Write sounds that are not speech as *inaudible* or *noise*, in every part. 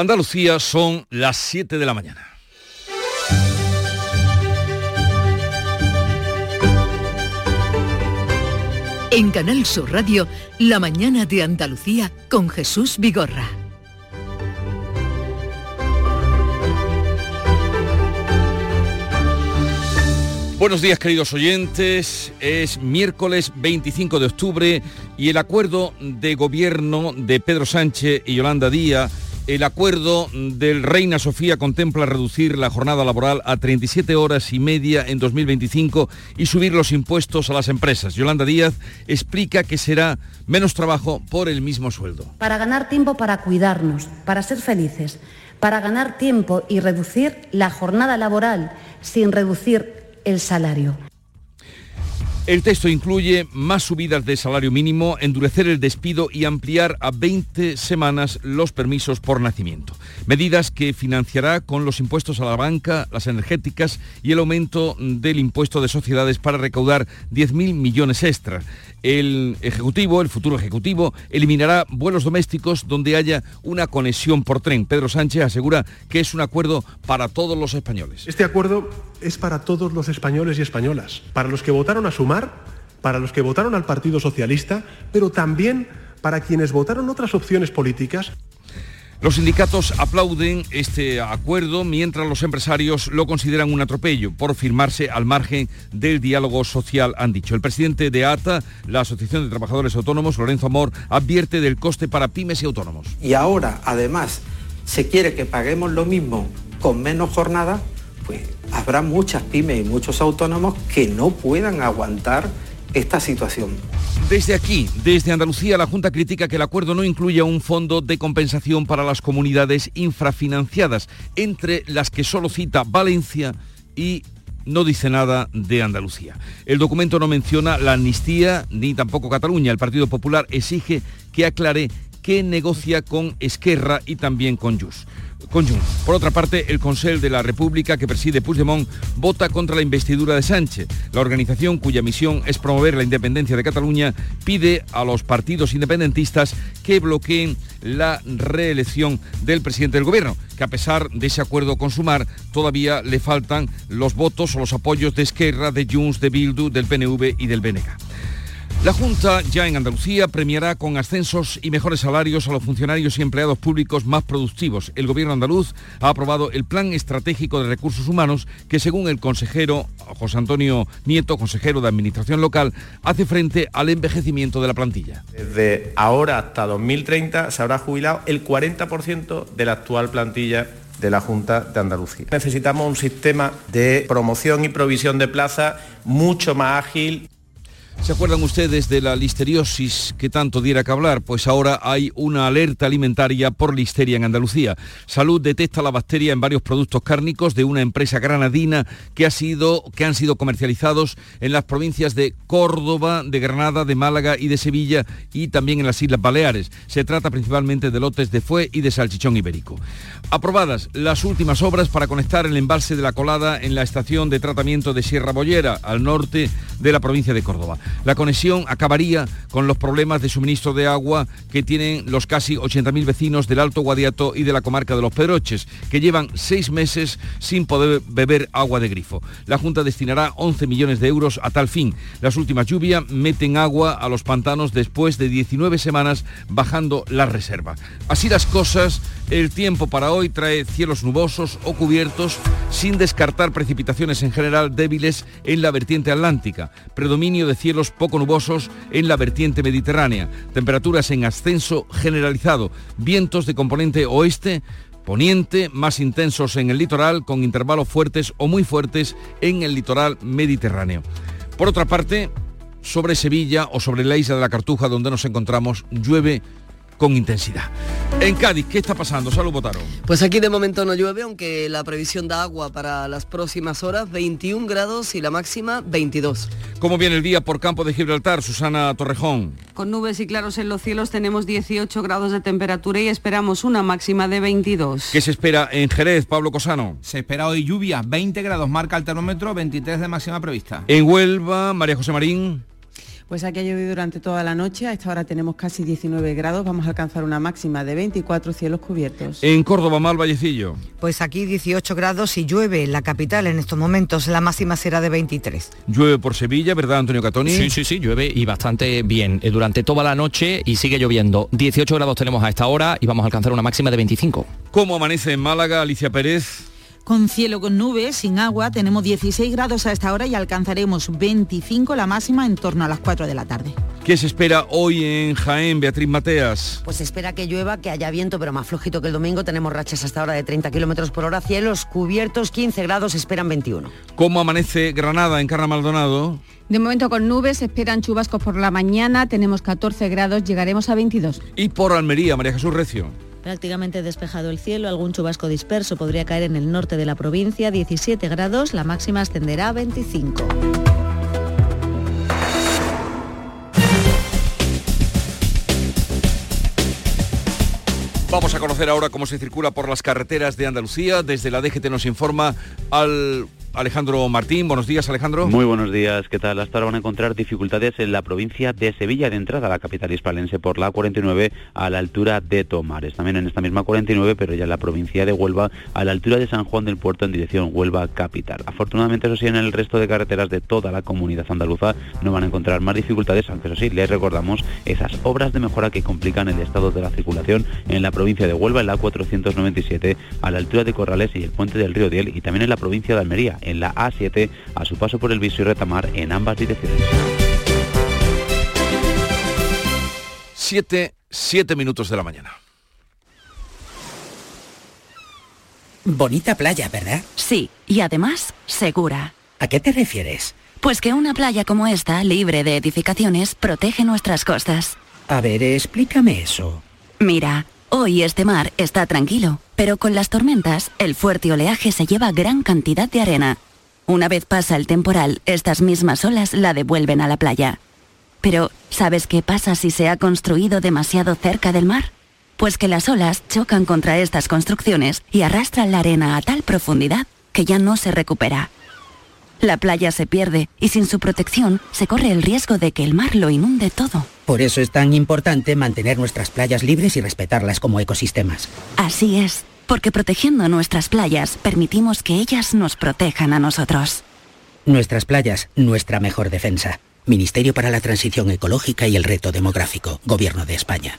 Andalucía son las 7 de la mañana. En Canal Sur Radio, La mañana de Andalucía con Jesús Vigorra. Buenos días queridos oyentes, es miércoles 25 de octubre y el acuerdo de gobierno de Pedro Sánchez y Yolanda Díaz el acuerdo del Reina Sofía contempla reducir la jornada laboral a 37 horas y media en 2025 y subir los impuestos a las empresas. Yolanda Díaz explica que será menos trabajo por el mismo sueldo. Para ganar tiempo para cuidarnos, para ser felices, para ganar tiempo y reducir la jornada laboral sin reducir el salario. El texto incluye más subidas de salario mínimo, endurecer el despido y ampliar a 20 semanas los permisos por nacimiento. Medidas que financiará con los impuestos a la banca, las energéticas y el aumento del impuesto de sociedades para recaudar 10.000 millones extra. El Ejecutivo, el futuro Ejecutivo, eliminará vuelos domésticos donde haya una conexión por tren. Pedro Sánchez asegura que es un acuerdo para todos los españoles. Este acuerdo es para todos los españoles y españolas, para los que votaron a sumar, para los que votaron al Partido Socialista, pero también para quienes votaron otras opciones políticas. Los sindicatos aplauden este acuerdo mientras los empresarios lo consideran un atropello por firmarse al margen del diálogo social, han dicho. El presidente de ATA, la Asociación de Trabajadores Autónomos, Lorenzo Amor, advierte del coste para pymes y autónomos. Y ahora, además, se quiere que paguemos lo mismo con menos jornada, pues habrá muchas pymes y muchos autónomos que no puedan aguantar esta situación. Desde aquí, desde Andalucía, la Junta critica que el acuerdo no incluya un fondo de compensación para las comunidades infrafinanciadas, entre las que solo cita Valencia y no dice nada de Andalucía. El documento no menciona la amnistía ni tampoco Cataluña. El Partido Popular exige que aclare qué negocia con Esquerra y también con Jus. Por otra parte, el Consell de la República que preside Puigdemont vota contra la investidura de Sánchez. La organización cuya misión es promover la independencia de Cataluña pide a los partidos independentistas que bloqueen la reelección del presidente del gobierno, que a pesar de ese acuerdo con Sumar, todavía le faltan los votos o los apoyos de Esquerra, de Junts, de Bildu, del PNV y del BNG. La Junta, ya en Andalucía, premiará con ascensos y mejores salarios a los funcionarios y empleados públicos más productivos. El Gobierno andaluz ha aprobado el Plan Estratégico de Recursos Humanos que, según el consejero José Antonio Nieto, consejero de Administración Local, hace frente al envejecimiento de la plantilla. Desde ahora hasta 2030 se habrá jubilado el 40% de la actual plantilla de la Junta de Andalucía. Necesitamos un sistema de promoción y provisión de plazas mucho más ágil. ¿Se acuerdan ustedes de la listeriosis que tanto diera que hablar? Pues ahora hay una alerta alimentaria por listeria en Andalucía. Salud detecta la bacteria en varios productos cárnicos de una empresa granadina que, ha sido, que han sido comercializados en las provincias de Córdoba, de Granada, de Málaga y de Sevilla y también en las Islas Baleares. Se trata principalmente de lotes de fue y de salchichón ibérico. Aprobadas las últimas obras para conectar el embalse de la colada en la estación de tratamiento de Sierra Bollera, al norte de la provincia de Córdoba. La conexión acabaría con los problemas de suministro de agua que tienen los casi 80.000 vecinos del Alto Guadiato y de la comarca de Los Pedroches, que llevan seis meses sin poder beber agua de grifo. La Junta destinará 11 millones de euros a tal fin. Las últimas lluvias meten agua a los pantanos después de 19 semanas bajando la reserva. Así las cosas, el tiempo para hoy trae cielos nubosos o cubiertos sin descartar precipitaciones en general débiles en la vertiente atlántica. Predominio de cielos poco nubosos en la vertiente mediterránea, temperaturas en ascenso generalizado, vientos de componente oeste, poniente, más intensos en el litoral, con intervalos fuertes o muy fuertes en el litoral mediterráneo. Por otra parte, sobre Sevilla o sobre la isla de la Cartuja, donde nos encontramos, llueve con intensidad. En Cádiz, ¿qué está pasando? Salud, Botaro. Pues aquí de momento no llueve, aunque la previsión da agua para las próximas horas, 21 grados y la máxima 22. ¿Cómo viene el día por campo de Gibraltar, Susana Torrejón? Con nubes y claros en los cielos tenemos 18 grados de temperatura y esperamos una máxima de 22. ¿Qué se espera en Jerez, Pablo Cosano? Se espera hoy lluvia, 20 grados marca el termómetro, 23 de máxima prevista. En Huelva, María José Marín. Pues aquí ha llovido durante toda la noche, a esta hora tenemos casi 19 grados, vamos a alcanzar una máxima de 24 cielos cubiertos. En Córdoba, mal Vallecillo. Pues aquí 18 grados y llueve en la capital en estos momentos, la máxima será de 23. Llueve por Sevilla, ¿verdad Antonio Catoni? Sí, sí, sí, llueve y bastante bien eh, durante toda la noche y sigue lloviendo. 18 grados tenemos a esta hora y vamos a alcanzar una máxima de 25. ¿Cómo amanece en Málaga, Alicia Pérez? Con cielo con nubes, sin agua. Tenemos 16 grados a esta hora y alcanzaremos 25 la máxima en torno a las 4 de la tarde. ¿Qué se espera hoy en Jaén, Beatriz Mateas? Pues se espera que llueva, que haya viento, pero más flojito que el domingo. Tenemos rachas hasta ahora de 30 kilómetros por hora. Cielos cubiertos, 15 grados, esperan 21. ¿Cómo amanece Granada, en Carra Maldonado? De momento con nubes, esperan chubascos por la mañana. Tenemos 14 grados, llegaremos a 22. Y por Almería, María Jesús Recio. Prácticamente despejado el cielo, algún chubasco disperso podría caer en el norte de la provincia, 17 grados, la máxima ascenderá a 25. Vamos a conocer ahora cómo se circula por las carreteras de Andalucía. Desde la DGT nos informa al Alejandro Martín. Buenos días, Alejandro. Muy buenos días. ¿Qué tal? Hasta ahora van a encontrar dificultades en la provincia de Sevilla, de entrada a la capital hispalense por la 49 a la altura de Tomares. También en esta misma 49, pero ya en la provincia de Huelva a la altura de San Juan del Puerto en dirección Huelva capital. Afortunadamente, eso sí, en el resto de carreteras de toda la comunidad andaluza no van a encontrar más dificultades, aunque eso sí, les recordamos esas obras de mejora que complican el estado de la circulación en la provincia de Huelva, en la 497 a la altura de Corrales y el puente del río Diel y también en la provincia de Almería en la A7 a su paso por el Viso y Retamar en ambas direcciones. Siete, siete minutos de la mañana. Bonita playa, ¿verdad? Sí, y además segura. ¿A qué te refieres? Pues que una playa como esta, libre de edificaciones, protege nuestras costas. A ver, explícame eso. Mira, Hoy este mar está tranquilo, pero con las tormentas, el fuerte oleaje se lleva gran cantidad de arena. Una vez pasa el temporal, estas mismas olas la devuelven a la playa. Pero, ¿sabes qué pasa si se ha construido demasiado cerca del mar? Pues que las olas chocan contra estas construcciones y arrastran la arena a tal profundidad que ya no se recupera. La playa se pierde y sin su protección se corre el riesgo de que el mar lo inunde todo. Por eso es tan importante mantener nuestras playas libres y respetarlas como ecosistemas. Así es, porque protegiendo nuestras playas permitimos que ellas nos protejan a nosotros. Nuestras playas, nuestra mejor defensa. Ministerio para la Transición Ecológica y el Reto Demográfico, Gobierno de España.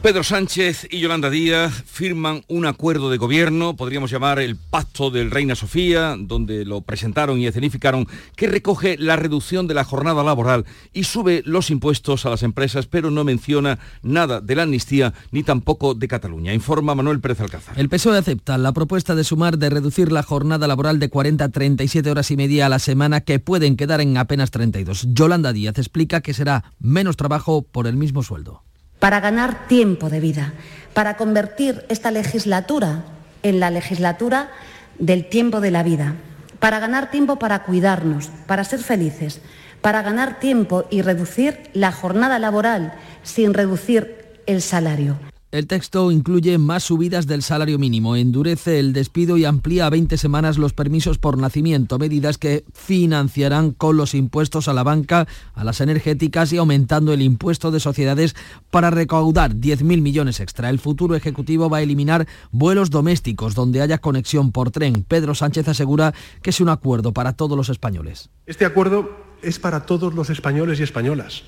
Pedro Sánchez y Yolanda Díaz firman un acuerdo de gobierno, podríamos llamar el Pacto del Reina Sofía, donde lo presentaron y escenificaron, que recoge la reducción de la jornada laboral y sube los impuestos a las empresas, pero no menciona nada de la amnistía ni tampoco de Cataluña. Informa Manuel Pérez Alcázar. El PSOE acepta la propuesta de sumar de reducir la jornada laboral de 40 a 37 horas y media a la semana, que pueden quedar en apenas 32. Yolanda Díaz explica que será menos trabajo por el mismo sueldo para ganar tiempo de vida, para convertir esta legislatura en la legislatura del tiempo de la vida, para ganar tiempo para cuidarnos, para ser felices, para ganar tiempo y reducir la jornada laboral sin reducir el salario. El texto incluye más subidas del salario mínimo, endurece el despido y amplía a 20 semanas los permisos por nacimiento, medidas que financiarán con los impuestos a la banca, a las energéticas y aumentando el impuesto de sociedades para recaudar 10.000 millones extra. El futuro ejecutivo va a eliminar vuelos domésticos donde haya conexión por tren. Pedro Sánchez asegura que es un acuerdo para todos los españoles. Este acuerdo es para todos los españoles y españolas,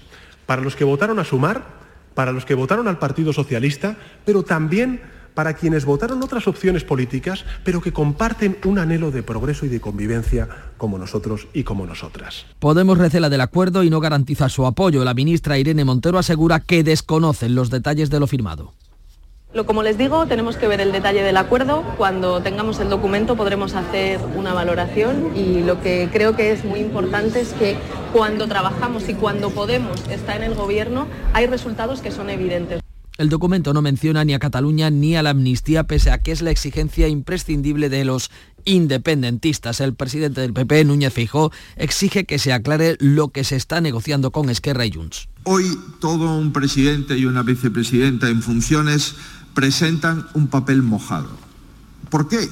para los que votaron a sumar para los que votaron al Partido Socialista, pero también para quienes votaron otras opciones políticas, pero que comparten un anhelo de progreso y de convivencia como nosotros y como nosotras. Podemos recela del acuerdo y no garantiza su apoyo. La ministra Irene Montero asegura que desconocen los detalles de lo firmado. Como les digo, tenemos que ver el detalle del acuerdo. Cuando tengamos el documento podremos hacer una valoración y lo que creo que es muy importante es que cuando trabajamos y cuando podemos estar en el gobierno hay resultados que son evidentes. El documento no menciona ni a Cataluña ni a la amnistía, pese a que es la exigencia imprescindible de los independentistas. El presidente del PP, Núñez Feijó, exige que se aclare lo que se está negociando con Esquerra y Junts. Hoy todo un presidente y una vicepresidenta en funciones presentan un papel mojado. ¿Por qué?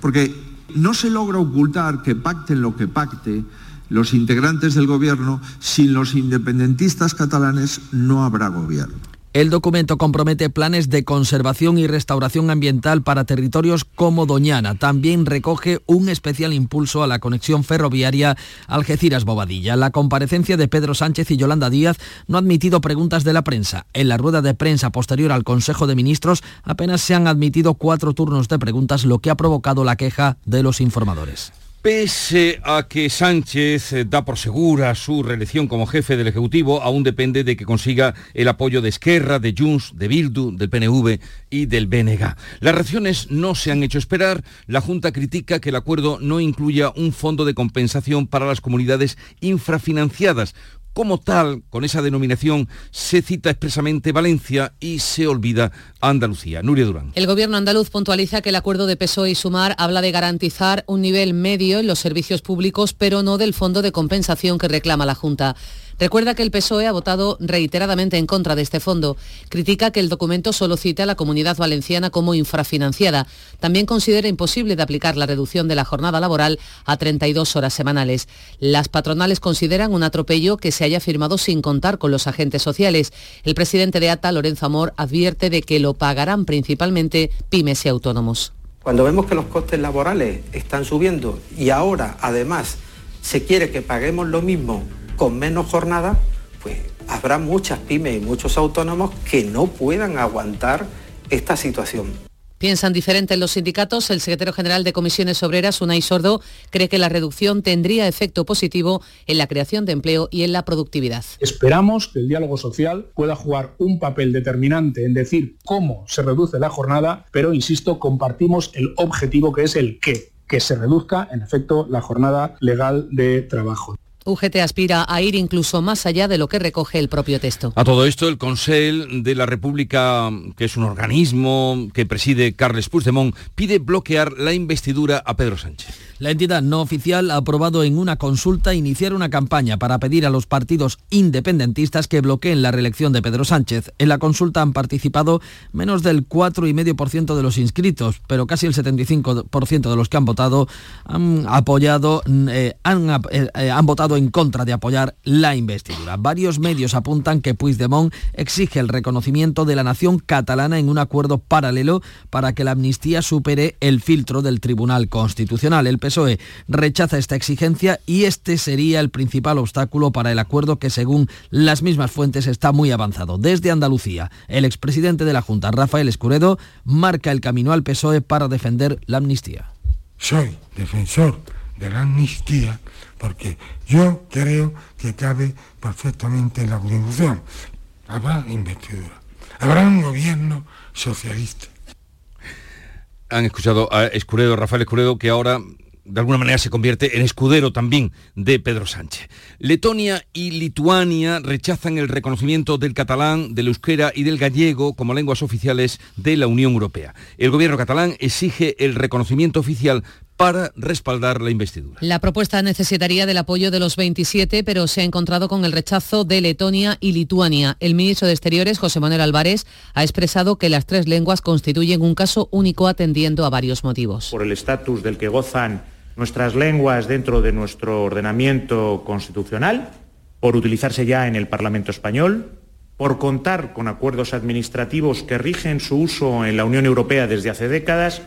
Porque no se logra ocultar que pacten lo que pacte los integrantes del gobierno, sin los independentistas catalanes no habrá gobierno. El documento compromete planes de conservación y restauración ambiental para territorios como Doñana. También recoge un especial impulso a la conexión ferroviaria Algeciras-Bobadilla. La comparecencia de Pedro Sánchez y Yolanda Díaz no ha admitido preguntas de la prensa. En la rueda de prensa posterior al Consejo de Ministros apenas se han admitido cuatro turnos de preguntas, lo que ha provocado la queja de los informadores. Pese a que Sánchez eh, da por segura su reelección como jefe del Ejecutivo, aún depende de que consiga el apoyo de Esquerra, de Junts, de Bildu, del PNV y del BNG. Las reacciones no se han hecho esperar. La Junta critica que el acuerdo no incluya un fondo de compensación para las comunidades infrafinanciadas, como tal, con esa denominación, se cita expresamente Valencia y se olvida Andalucía. Nuria Durán. El gobierno andaluz puntualiza que el acuerdo de PSOE y Sumar habla de garantizar un nivel medio en los servicios públicos, pero no del fondo de compensación que reclama la Junta. Recuerda que el PSOE ha votado reiteradamente en contra de este fondo. Critica que el documento solo cita a la comunidad valenciana como infrafinanciada. También considera imposible de aplicar la reducción de la jornada laboral a 32 horas semanales. Las patronales consideran un atropello que se haya firmado sin contar con los agentes sociales. El presidente de ATA, Lorenzo Amor, advierte de que lo pagarán principalmente pymes y autónomos. Cuando vemos que los costes laborales están subiendo y ahora además se quiere que paguemos lo mismo con menos jornada, pues habrá muchas pymes y muchos autónomos que no puedan aguantar esta situación. Piensan diferente en los sindicatos. El secretario general de Comisiones Obreras, Unai Sordo, cree que la reducción tendría efecto positivo en la creación de empleo y en la productividad. Esperamos que el diálogo social pueda jugar un papel determinante en decir cómo se reduce la jornada, pero insisto, compartimos el objetivo que es el qué, que se reduzca en efecto la jornada legal de trabajo. UGT aspira a ir incluso más allá de lo que recoge el propio texto. A todo esto, el Consell de la República, que es un organismo que preside Carles Puigdemont, pide bloquear la investidura a Pedro Sánchez. La entidad no oficial ha aprobado en una consulta iniciar una campaña para pedir a los partidos independentistas que bloqueen la reelección de Pedro Sánchez. En la consulta han participado menos del 4,5% de los inscritos, pero casi el 75% de los que han votado han apoyado, eh, han, eh, eh, han votado en contra de apoyar la investidura. Varios medios apuntan que Puigdemont exige el reconocimiento de la nación catalana en un acuerdo paralelo para que la amnistía supere el filtro del Tribunal Constitucional. PSOE rechaza esta exigencia y este sería el principal obstáculo para el acuerdo que según las mismas fuentes está muy avanzado. Desde Andalucía, el expresidente de la Junta, Rafael Escuredo, marca el camino al PSOE para defender la amnistía. Soy defensor de la amnistía porque yo creo que cabe perfectamente en la Constitución. Habrá investidura, habrá un gobierno socialista. Han escuchado a Escuredo, Rafael Escuredo, que ahora de alguna manera se convierte en escudero también de Pedro Sánchez. Letonia y Lituania rechazan el reconocimiento del catalán, del euskera y del gallego como lenguas oficiales de la Unión Europea. El gobierno catalán exige el reconocimiento oficial para respaldar la investidura. La propuesta necesitaría del apoyo de los 27, pero se ha encontrado con el rechazo de Letonia y Lituania. El ministro de Exteriores, José Manuel Álvarez, ha expresado que las tres lenguas constituyen un caso único atendiendo a varios motivos. Por el estatus del que gozan nuestras lenguas dentro de nuestro ordenamiento constitucional, por utilizarse ya en el Parlamento español, por contar con acuerdos administrativos que rigen su uso en la Unión Europea desde hace décadas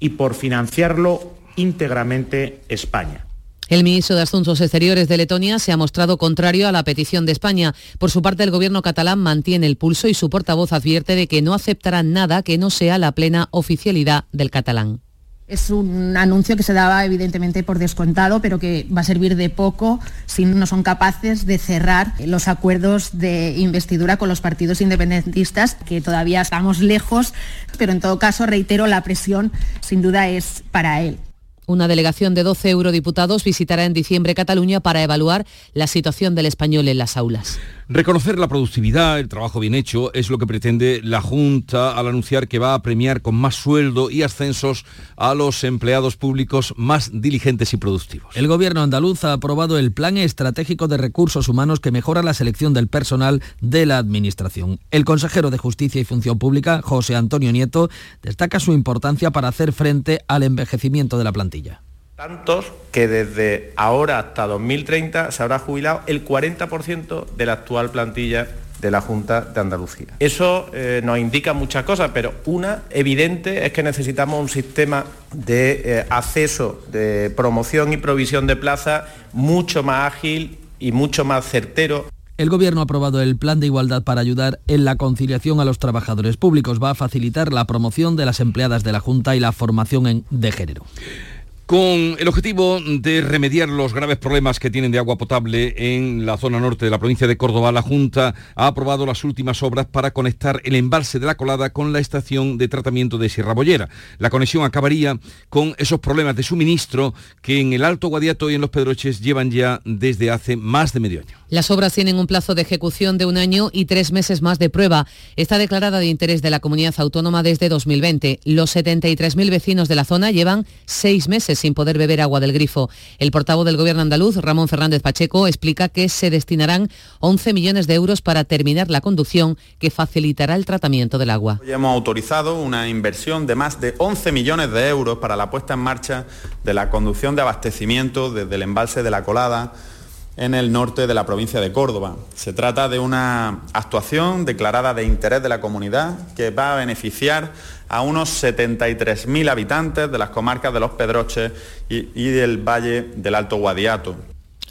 y por financiarlo íntegramente España. El ministro de Asuntos Exteriores de Letonia se ha mostrado contrario a la petición de España. Por su parte, el gobierno catalán mantiene el pulso y su portavoz advierte de que no aceptarán nada que no sea la plena oficialidad del catalán. Es un anuncio que se daba evidentemente por descontado, pero que va a servir de poco si no son capaces de cerrar los acuerdos de investidura con los partidos independentistas, que todavía estamos lejos, pero en todo caso, reitero, la presión sin duda es para él. Una delegación de 12 eurodiputados visitará en diciembre Cataluña para evaluar la situación del español en las aulas. Reconocer la productividad, el trabajo bien hecho, es lo que pretende la Junta al anunciar que va a premiar con más sueldo y ascensos a los empleados públicos más diligentes y productivos. El gobierno andaluz ha aprobado el Plan Estratégico de Recursos Humanos que mejora la selección del personal de la Administración. El consejero de Justicia y Función Pública, José Antonio Nieto, destaca su importancia para hacer frente al envejecimiento de la plantilla. Tantos que desde ahora hasta 2030 se habrá jubilado el 40% de la actual plantilla de la Junta de Andalucía. Eso eh, nos indica muchas cosas, pero una evidente es que necesitamos un sistema de eh, acceso, de promoción y provisión de plazas mucho más ágil y mucho más certero. El Gobierno ha aprobado el Plan de Igualdad para ayudar en la conciliación a los trabajadores públicos. Va a facilitar la promoción de las empleadas de la Junta y la formación en, de género con el objetivo de remediar los graves problemas que tienen de agua potable en la zona norte de la provincia de Córdoba, la Junta ha aprobado las últimas obras para conectar el embalse de la colada con la estación de tratamiento de Sierra Bollera. La conexión acabaría con esos problemas de suministro que en el Alto Guadiato y en los Pedroches llevan ya desde hace más de medio año. Las obras tienen un plazo de ejecución de un año y tres meses más de prueba. Está declarada de interés de la comunidad autónoma desde 2020. Los 73.000 vecinos de la zona llevan seis meses sin poder beber agua del grifo. El portavoz del Gobierno andaluz, Ramón Fernández Pacheco, explica que se destinarán 11 millones de euros para terminar la conducción que facilitará el tratamiento del agua. Hoy hemos autorizado una inversión de más de 11 millones de euros para la puesta en marcha de la conducción de abastecimiento desde el embalse de la Colada en el norte de la provincia de Córdoba. Se trata de una actuación declarada de interés de la comunidad que va a beneficiar a unos 73.000 habitantes de las comarcas de Los Pedroches y, y del Valle del Alto Guadiato.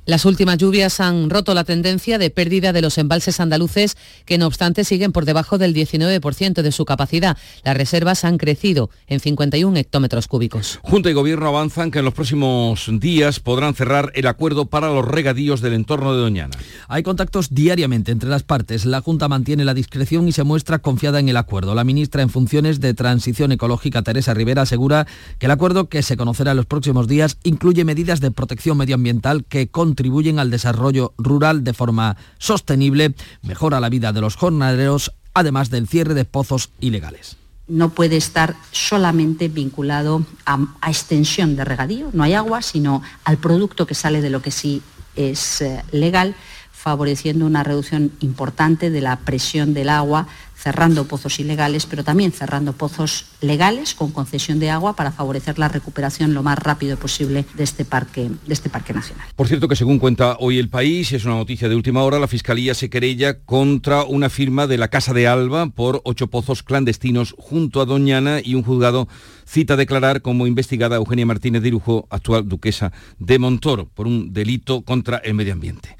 Las últimas lluvias han roto la tendencia de pérdida de los embalses andaluces, que no obstante siguen por debajo del 19% de su capacidad. Las reservas han crecido en 51 hectómetros cúbicos. Junta y Gobierno avanzan que en los próximos días podrán cerrar el acuerdo para los regadíos del entorno de Doñana. Hay contactos diariamente entre las partes. La Junta mantiene la discreción y se muestra confiada en el acuerdo. La ministra en funciones de Transición Ecológica, Teresa Rivera, asegura que el acuerdo, que se conocerá en los próximos días, incluye medidas de protección medioambiental que con contribuyen al desarrollo rural de forma sostenible, mejora la vida de los jornaleros, además del cierre de pozos ilegales. No puede estar solamente vinculado a, extensión de regadío, no hay agua, sino al producto que sale de lo que sí es eh, legal, favoreciendo una reducción importante de la presión del agua cerrando pozos ilegales, pero también cerrando pozos legales con concesión de agua para favorecer la recuperación lo más rápido posible de este parque, de este parque nacional. Por cierto que según cuenta hoy el país, es una noticia de última hora, la Fiscalía se querella contra una firma de la Casa de Alba por ocho pozos clandestinos junto a Doñana y un juzgado cita a declarar como investigada Eugenia Martínez de Irujo, actual duquesa de Montoro, por un delito contra el medio ambiente.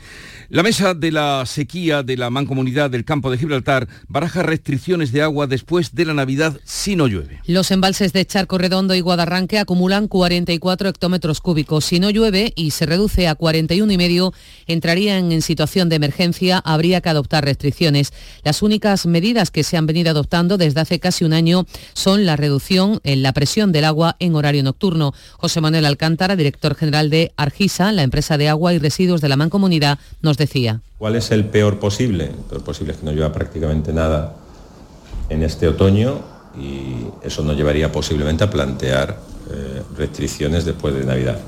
La mesa de la sequía de la mancomunidad del campo de Gibraltar baraja restricciones de agua después de la Navidad si no llueve. Los embalses de Charco Redondo y Guadarranque acumulan 44 hectómetros cúbicos. Si no llueve y se reduce a 41 y medio, entrarían en situación de emergencia, habría que adoptar restricciones. Las únicas medidas que se han venido adoptando desde hace casi un año son la reducción en la presión del agua en horario nocturno. José Manuel Alcántara, director general de Argisa, la empresa de agua y residuos de la mancomunidad, nos decía. ¿Cuál es el peor posible? El peor posible es que no llueva prácticamente nada en este otoño y eso nos llevaría posiblemente a plantear eh, restricciones después de Navidad.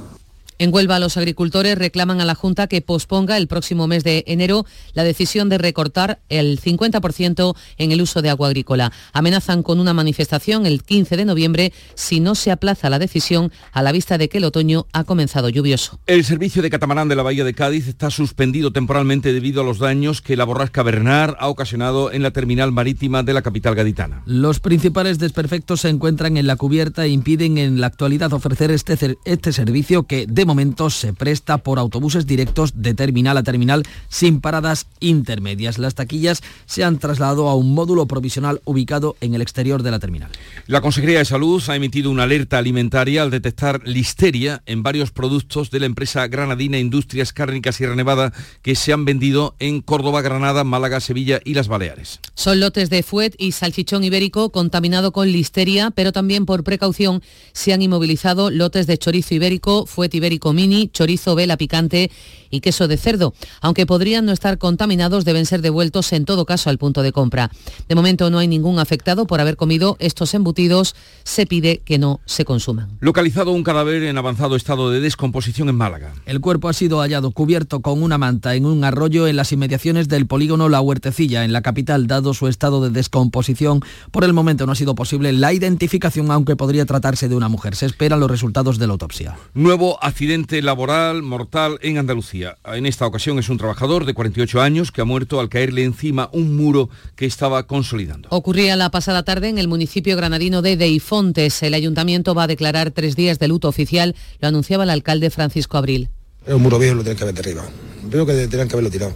En Huelva, los agricultores reclaman a la Junta que posponga el próximo mes de enero la decisión de recortar el 50% en el uso de agua agrícola. Amenazan con una manifestación el 15 de noviembre si no se aplaza la decisión a la vista de que el otoño ha comenzado lluvioso. El servicio de catamarán de la Bahía de Cádiz está suspendido temporalmente debido a los daños que la borrasca Bernard ha ocasionado en la terminal marítima de la capital gaditana. Los principales desperfectos se encuentran en la cubierta e impiden en la actualidad ofrecer este, este servicio que de momento se presta por autobuses directos de terminal a terminal sin paradas intermedias. Las taquillas se han trasladado a un módulo provisional ubicado en el exterior de la terminal. La Consejería de Salud ha emitido una alerta alimentaria al detectar listeria en varios productos de la empresa granadina Industrias Cárnicas Sierra Nevada que se han vendido en Córdoba, Granada, Málaga, Sevilla y las Baleares. Son lotes de fuet y salchichón ibérico contaminado con listeria, pero también por precaución se han inmovilizado lotes de chorizo ibérico, fuet ibérico mini, chorizo vela picante y queso de cerdo. Aunque podrían no estar contaminados, deben ser devueltos en todo caso al punto de compra. De momento no hay ningún afectado por haber comido estos embutidos. Se pide que no se consuman. Localizado un cadáver en avanzado estado de descomposición en Málaga. El cuerpo ha sido hallado cubierto con una manta en un arroyo en las inmediaciones del polígono La Huertecilla, en la capital, dado su estado de descomposición. Por el momento no ha sido posible la identificación, aunque podría tratarse de una mujer. Se esperan los resultados de la autopsia. Nuevo accidente laboral mortal en Andalucía. En esta ocasión es un trabajador de 48 años que ha muerto al caerle encima un muro que estaba consolidando. Ocurría la pasada tarde en el municipio granadino de Deifontes. El ayuntamiento va a declarar tres días de luto oficial, lo anunciaba el alcalde Francisco Abril. Es un muro viejo, lo tienen que haber derribado. Veo que tenían que haberlo tirado.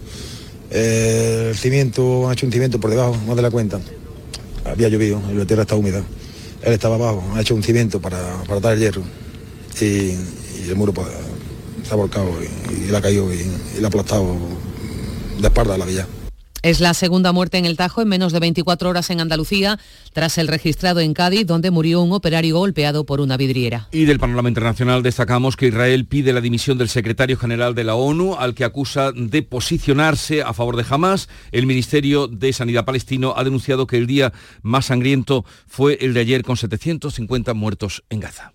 Eh, el cimiento, han hecho un cimiento por debajo, más de la cuenta. Había llovido y la tierra está húmeda. Él estaba abajo, ha hecho un cimiento para, para dar el hierro. Y, y el muro pues, se ha volcado y, y la ha caído y, y la ha aplastado de espalda a la villa. Es la segunda muerte en el Tajo en menos de 24 horas en Andalucía, tras el registrado en Cádiz, donde murió un operario golpeado por una vidriera. Y del panorama internacional destacamos que Israel pide la dimisión del secretario general de la ONU, al que acusa de posicionarse a favor de Hamas. El Ministerio de Sanidad palestino ha denunciado que el día más sangriento fue el de ayer con 750 muertos en Gaza.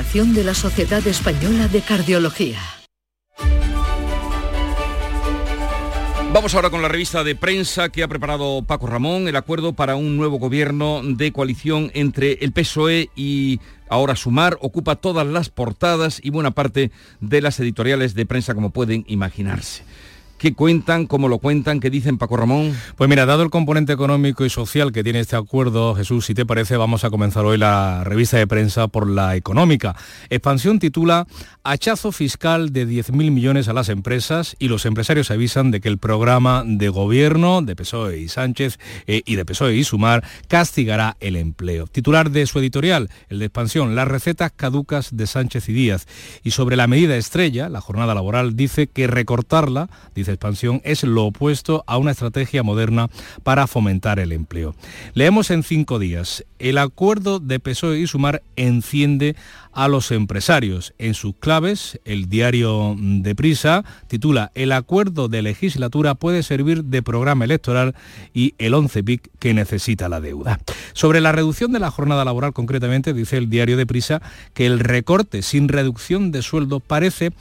de la Sociedad Española de Cardiología. Vamos ahora con la revista de prensa que ha preparado Paco Ramón, el acuerdo para un nuevo gobierno de coalición entre el PSOE y ahora Sumar ocupa todas las portadas y buena parte de las editoriales de prensa como pueden imaginarse. ¿Qué cuentan? ¿Cómo lo cuentan? ¿Qué dicen Paco Ramón? Pues mira, dado el componente económico y social que tiene este acuerdo, Jesús, si te parece, vamos a comenzar hoy la revista de prensa por la económica. Expansión titula Hachazo fiscal de 10.000 millones a las empresas y los empresarios avisan de que el programa de gobierno de PSOE y Sánchez eh, y de PSOE y Sumar castigará el empleo. Titular de su editorial, el de Expansión, las recetas caducas de Sánchez y Díaz. Y sobre la medida estrella, la jornada laboral, dice que recortarla, dice expansión es lo opuesto a una estrategia moderna para fomentar el empleo. Leemos en cinco días. El acuerdo de PSOE y Sumar enciende a los empresarios. En sus claves, el diario de Prisa titula El acuerdo de legislatura puede servir de programa electoral y el 11 PIC que necesita la deuda. Sobre la reducción de la jornada laboral concretamente, dice el diario de Prisa que el recorte sin reducción de sueldo parece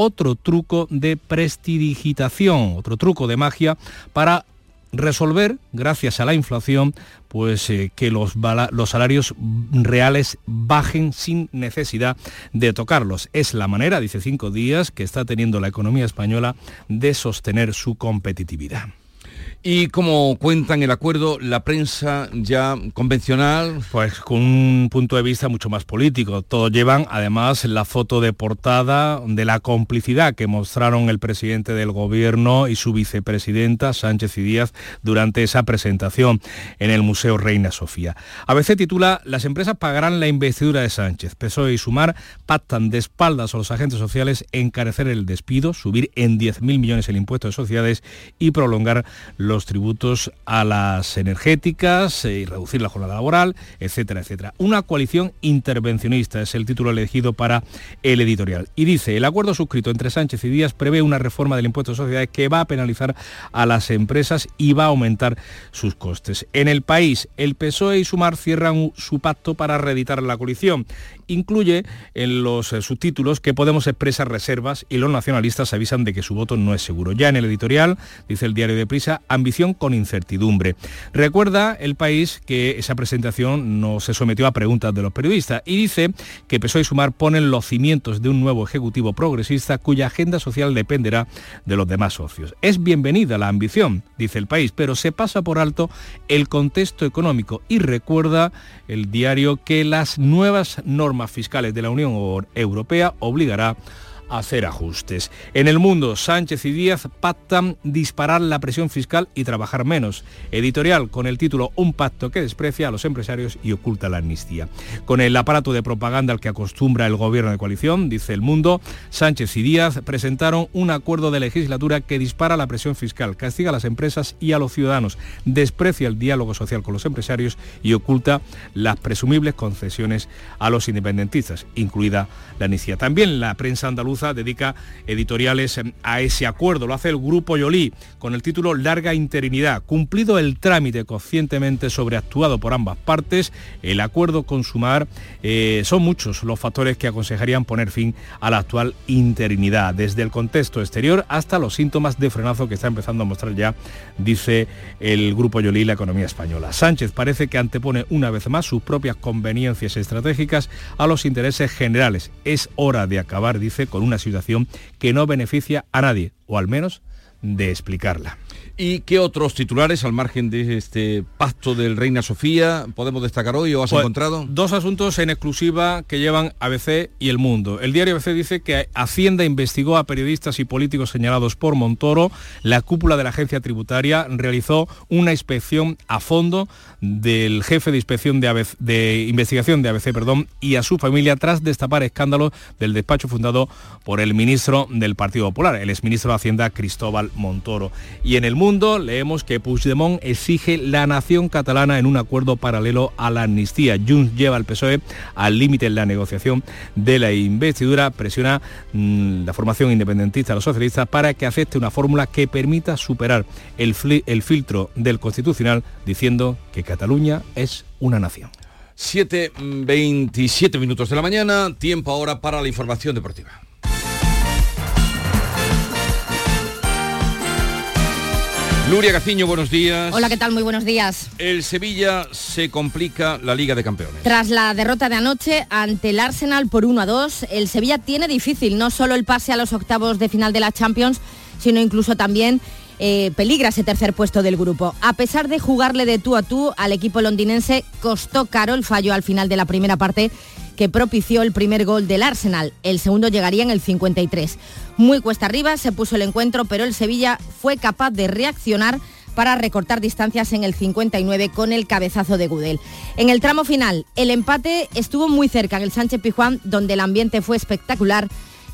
otro truco de prestidigitación, otro truco de magia para resolver, gracias a la inflación, pues eh, que los, los, salarios reales bajen sin necesidad de tocarlos. Es la manera, dice cinco días, que está teniendo la economía española de sostener su competitividad. Y como cuentan el acuerdo, la prensa ya convencional... Pues con un punto de vista mucho más político. Todos llevan además la foto de portada de la complicidad que mostraron el presidente del gobierno y su vicepresidenta, Sánchez y Díaz, durante esa presentación en el Museo Reina Sofía. ABC titula Las empresas pagarán la investidura de Sánchez. PSOE y Sumar pactan de espaldas a los agentes sociales encarecer el despido, subir en 10.000 millones el impuesto de sociedades y prolongar los tributos a las energéticas y reducir la jornada laboral, etcétera, etcétera. Una coalición intervencionista es el título elegido para el editorial. Y dice, el acuerdo suscrito entre Sánchez y Díaz prevé una reforma del impuesto de sociedades que va a penalizar a las empresas y va a aumentar sus costes. En el país, el PSOE y Sumar cierran su pacto para reeditar la coalición. Incluye en los eh, subtítulos que Podemos expresar reservas y los nacionalistas avisan de que su voto no es seguro. Ya en el editorial, dice el diario de Prisa, ambición con incertidumbre. Recuerda el país que esa presentación no se sometió a preguntas de los periodistas y dice que PSOE y Sumar ponen los cimientos de un nuevo ejecutivo progresista cuya agenda social dependerá de los demás socios. Es bienvenida la ambición, dice el país, pero se pasa por alto el contexto económico y recuerda el diario que las nuevas normas fiscales de la Unión Europea obligará hacer ajustes. En el mundo, Sánchez y Díaz pactan disparar la presión fiscal y trabajar menos. Editorial con el título Un pacto que desprecia a los empresarios y oculta la amnistía. Con el aparato de propaganda al que acostumbra el gobierno de coalición, dice el mundo, Sánchez y Díaz presentaron un acuerdo de legislatura que dispara la presión fiscal, castiga a las empresas y a los ciudadanos, desprecia el diálogo social con los empresarios y oculta las presumibles concesiones a los independentistas, incluida la amnistía. También la prensa andaluza dedica editoriales em, a ese acuerdo. Lo hace el Grupo Yolí con el título Larga interinidad. Cumplido el trámite conscientemente sobreactuado por ambas partes, el acuerdo con Sumar eh, son muchos los factores que aconsejarían poner fin a la actual interinidad, desde el contexto exterior hasta los síntomas de frenazo que está empezando a mostrar ya, dice el Grupo Yolí, la economía española. Sánchez parece que antepone una vez más sus propias conveniencias estratégicas a los intereses generales. Es hora de acabar, dice, con una situación que no beneficia a nadie, o al menos de explicarla. ¿Y qué otros titulares al margen de este pacto del Reina Sofía podemos destacar hoy o has Pues, encontrado? Dos asuntos en exclusiva que llevan ABC y El Mundo. El diario ABC dice que Hacienda investigó a periodistas y políticos señalados por Montoro. La cúpula de la agencia tributaria realizó una inspección a fondo del jefe de inspección de, investigación de ABC, perdón, y a su familia tras destapar escándalos del despacho fundado por el ministro del Partido Popular, el exministro de Hacienda Cristóbal Montoro. Y en El Mundo leemos que Puigdemont exige la nación catalana en un acuerdo paralelo a la amnistía. Junts lleva al PSOE al límite en la negociación de la investidura, presiona mm, la formación independentista, los socialistas, para que acepte una fórmula que permita superar el filtro del Constitucional diciendo que Cataluña es una nación. 7.27 minutos de la mañana, tiempo ahora para la información deportiva. Luria Gaciño, buenos días. Hola, ¿qué tal? Muy buenos días. El Sevilla se complica la Liga de Campeones. Tras la derrota de anoche ante el Arsenal por 1 a 2, el Sevilla tiene difícil no solo el pase a los octavos de final de la Champions, sino incluso también eh, peligra ese tercer puesto del grupo. A pesar de jugarle de tú a tú al equipo londinense, costó caro el fallo al final de la primera parte que propició el primer gol del Arsenal. El segundo llegaría en el 53. Muy cuesta arriba se puso el encuentro, pero el Sevilla fue capaz de reaccionar para recortar distancias en el 59 con el cabezazo de Gudel. En el tramo final, el empate estuvo muy cerca en el Sánchez Pijuán, donde el ambiente fue espectacular.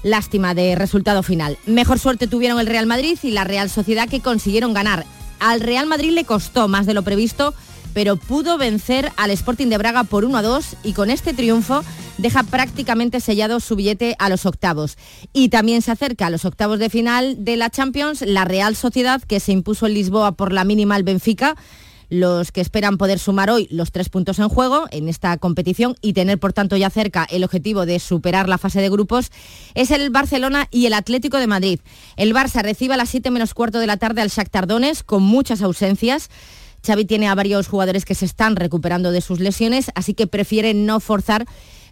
Lástima de resultado final. Mejor suerte tuvieron el Real Madrid y la Real Sociedad que consiguieron ganar. Al Real Madrid le costó más de lo previsto, pero pudo vencer al Sporting de Braga por 1 a 2 y con este triunfo deja prácticamente sellado su billete a los octavos. Y también se acerca a los octavos de final de la Champions la Real Sociedad que se impuso en Lisboa por la mínima al Benfica los que esperan poder sumar hoy los tres puntos en juego en esta competición y tener por tanto ya cerca el objetivo de superar la fase de grupos es el Barcelona y el Atlético de Madrid. El Barça recibe a las 7 menos cuarto de la tarde al Shakhtar Donetsk con muchas ausencias. Xavi tiene a varios jugadores que se están recuperando de sus lesiones, así que prefiere no forzar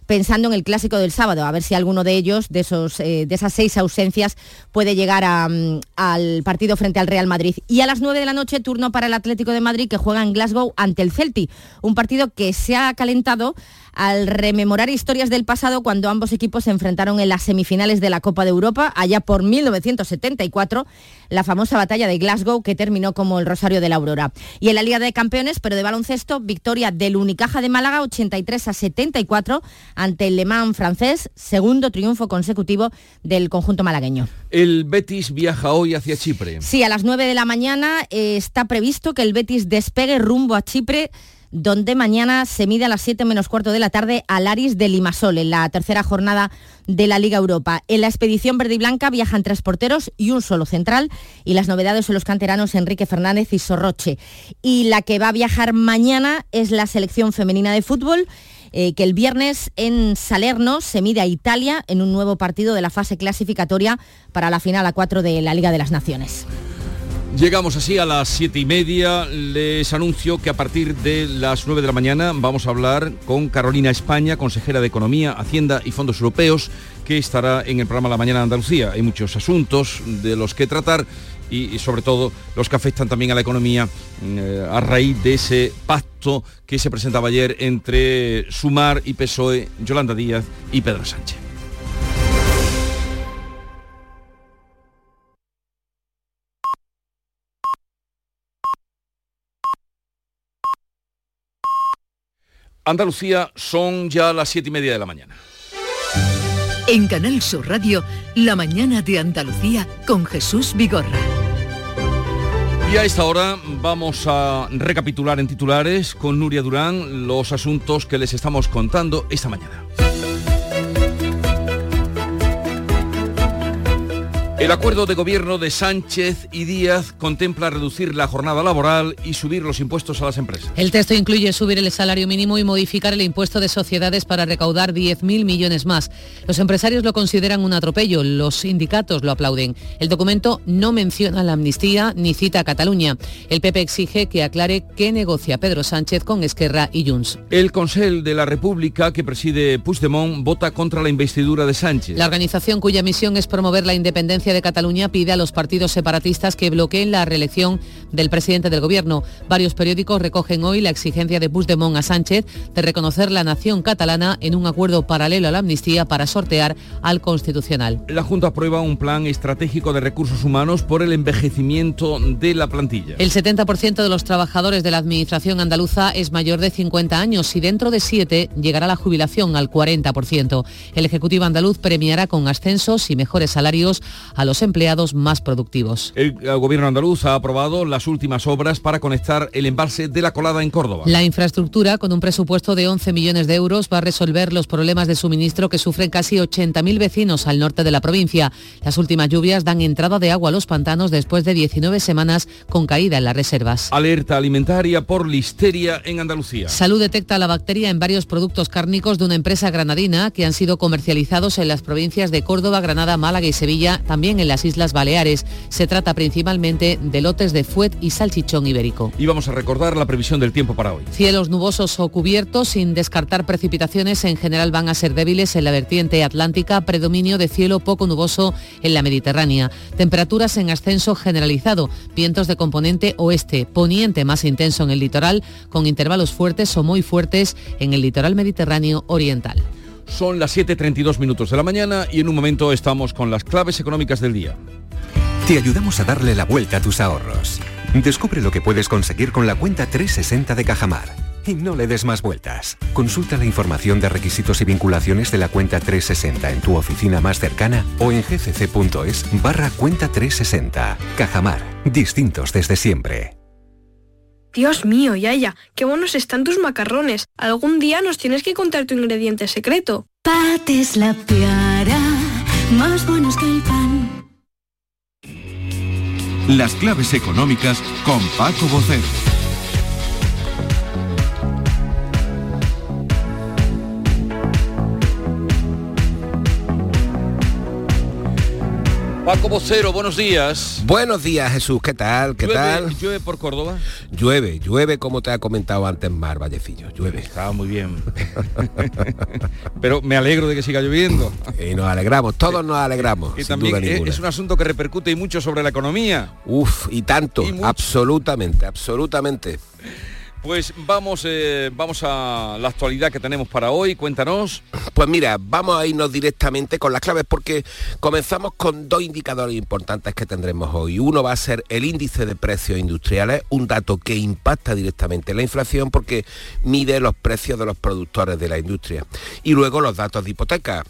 pensando en el clásico del sábado, a ver si alguno de ellos, de, esos, eh, de esas seis ausencias, puede llegar mm, al partido frente al Real Madrid. Y a las 9 de la noche, turno para el Atlético de Madrid, que juega en Glasgow ante el Celtic, un partido que se ha calentado al rememorar historias del pasado cuando ambos equipos se enfrentaron en las semifinales de la Copa de Europa, allá por 1974, la famosa batalla de Glasgow que terminó como el Rosario de la Aurora. Y en la Liga de Campeones, pero de baloncesto, victoria del Unicaja de Málaga 83 a 74 ante el Le Mans francés, segundo triunfo consecutivo del conjunto malagueño. El Betis viaja hoy hacia Chipre. Sí, a las 9 de la mañana eh, está previsto que el Betis despegue rumbo a Chipre donde mañana se mide a las 7 menos cuarto de la tarde al Aris de Limasol, en la tercera jornada de la Liga Europa. En la expedición verde y blanca viajan tres porteros y un solo central, y las novedades son los canteranos Enrique Fernández y Sorroche. Y la que va a viajar mañana es la selección femenina de fútbol. Eh, que el viernes en Salerno se mide a Italia en un nuevo partido de la fase clasificatoria para la final a 4 de la Liga de las Naciones. Llegamos así a las siete y media. Les anuncio que a partir de las 9 de la mañana vamos a hablar con Carolina España, consejera de Economía, Hacienda y Fondos Europeos, que estará en el programa La Mañana de Andalucía. Hay muchos asuntos de los que tratar y, sobre todo los que afectan también a la economía eh, a raíz de ese pacto que se presentaba ayer entre Sumar y PSOE, Yolanda Díaz y Pedro Sánchez. Andalucía son ya las siete y media de la mañana. En Canal Sur Radio, La mañana de Andalucía con Jesús Vigorra. Y a esta hora vamos a recapitular en titulares con Nuria Durán los asuntos que les estamos contando esta mañana. El acuerdo de gobierno de Sánchez y Díaz contempla reducir la jornada laboral y subir los impuestos a las empresas. El texto incluye subir el salario mínimo y modificar el impuesto de sociedades para recaudar 10.000 millones más. Los empresarios lo consideran un atropello, los sindicatos lo aplauden. El documento no menciona la amnistía ni cita a Cataluña. El PP exige que aclare qué negocia Pedro Sánchez con Esquerra y Junts. El Consejo de la República que preside Puigdemont vota contra la investidura de Sánchez. La organización cuya misión es promover la independencia de Cataluña pide a los partidos separatistas que bloqueen la reelección del presidente del gobierno. Varios periódicos recogen hoy la exigencia de Puigdemont a Sánchez de reconocer la nación catalana en un acuerdo paralelo a la amnistía para sortear al Constitucional. La Junta aprueba un plan estratégico de recursos humanos por el envejecimiento de la plantilla. El 70% de los trabajadores de la Administración andaluza es mayor de 50 años y dentro de siete llegará la jubilación al 40%. El Ejecutivo andaluz premiará con ascensos y mejores salarios a los empleados más productivos. El gobierno andaluz ha aprobado las últimas obras para conectar el embalse de la colada en Córdoba. La infraestructura, con un presupuesto de 11 millones de euros, va a resolver los problemas de suministro que sufren casi 80.000 vecinos al norte de la provincia. Las últimas lluvias dan entrada de agua a los pantanos después de 19 semanas con caída en las reservas. Alerta alimentaria por listeria en Andalucía. Salud detecta la bacteria en varios productos cárnicos de una empresa granadina que han sido comercializados en las provincias de Córdoba, Granada, Málaga y Sevilla, también en las Islas Baleares. Se trata principalmente de lotes de fuet y salchichón ibérico. Y vamos a recordar la previsión del tiempo para hoy. Cielos nubosos o cubiertos, sin descartar precipitaciones, en general van a ser débiles en la vertiente atlántica, predominio de cielo poco nuboso en la Mediterránea. Temperaturas en ascenso generalizado, vientos de componente oeste, poniente más intenso en el litoral, con intervalos fuertes o muy fuertes en el litoral mediterráneo oriental. Son las 7.32 minutos de la mañana y en un momento estamos con las claves económicas del día. Te ayudamos a darle la vuelta a tus ahorros. Descubre lo que puedes conseguir con la cuenta 360 de Cajamar. Y no le des más vueltas. Consulta la información de requisitos y vinculaciones de la cuenta 360 en tu oficina más cercana o en gcc.es barra cuenta 360. Cajamar. Distintos desde siempre. Dios mío, Yaya, qué buenos están tus macarrones. Algún día nos tienes que contar tu ingrediente secreto. Pates la piara, más buenos que el pan. Las claves económicas con Paco Bocero. Paco Vocero, buenos días. Buenos días, Jesús. ¿Qué tal? ¿Qué ¿Llueve, tal? ¿Llueve por Córdoba? Llueve, llueve como te ha comentado antes Mar Vallecillo. Llueve. Estaba muy bien. *laughs* Pero me alegro de que siga lloviendo. Y nos alegramos, todos nos alegramos. Y también es, un asunto que repercute y mucho sobre la economía. Uf, y tanto. Y absolutamente, absolutamente. Pues vamos, eh, vamos a la actualidad que tenemos para hoy. Cuéntanos. Pues mira, vamos a irnos directamente con las claves porque comenzamos con dos indicadores importantes que tendremos hoy. Uno va a ser el índice de precios industriales, un dato que impacta directamente en la inflación porque mide los precios de los productores de la industria. Y luego los datos de hipoteca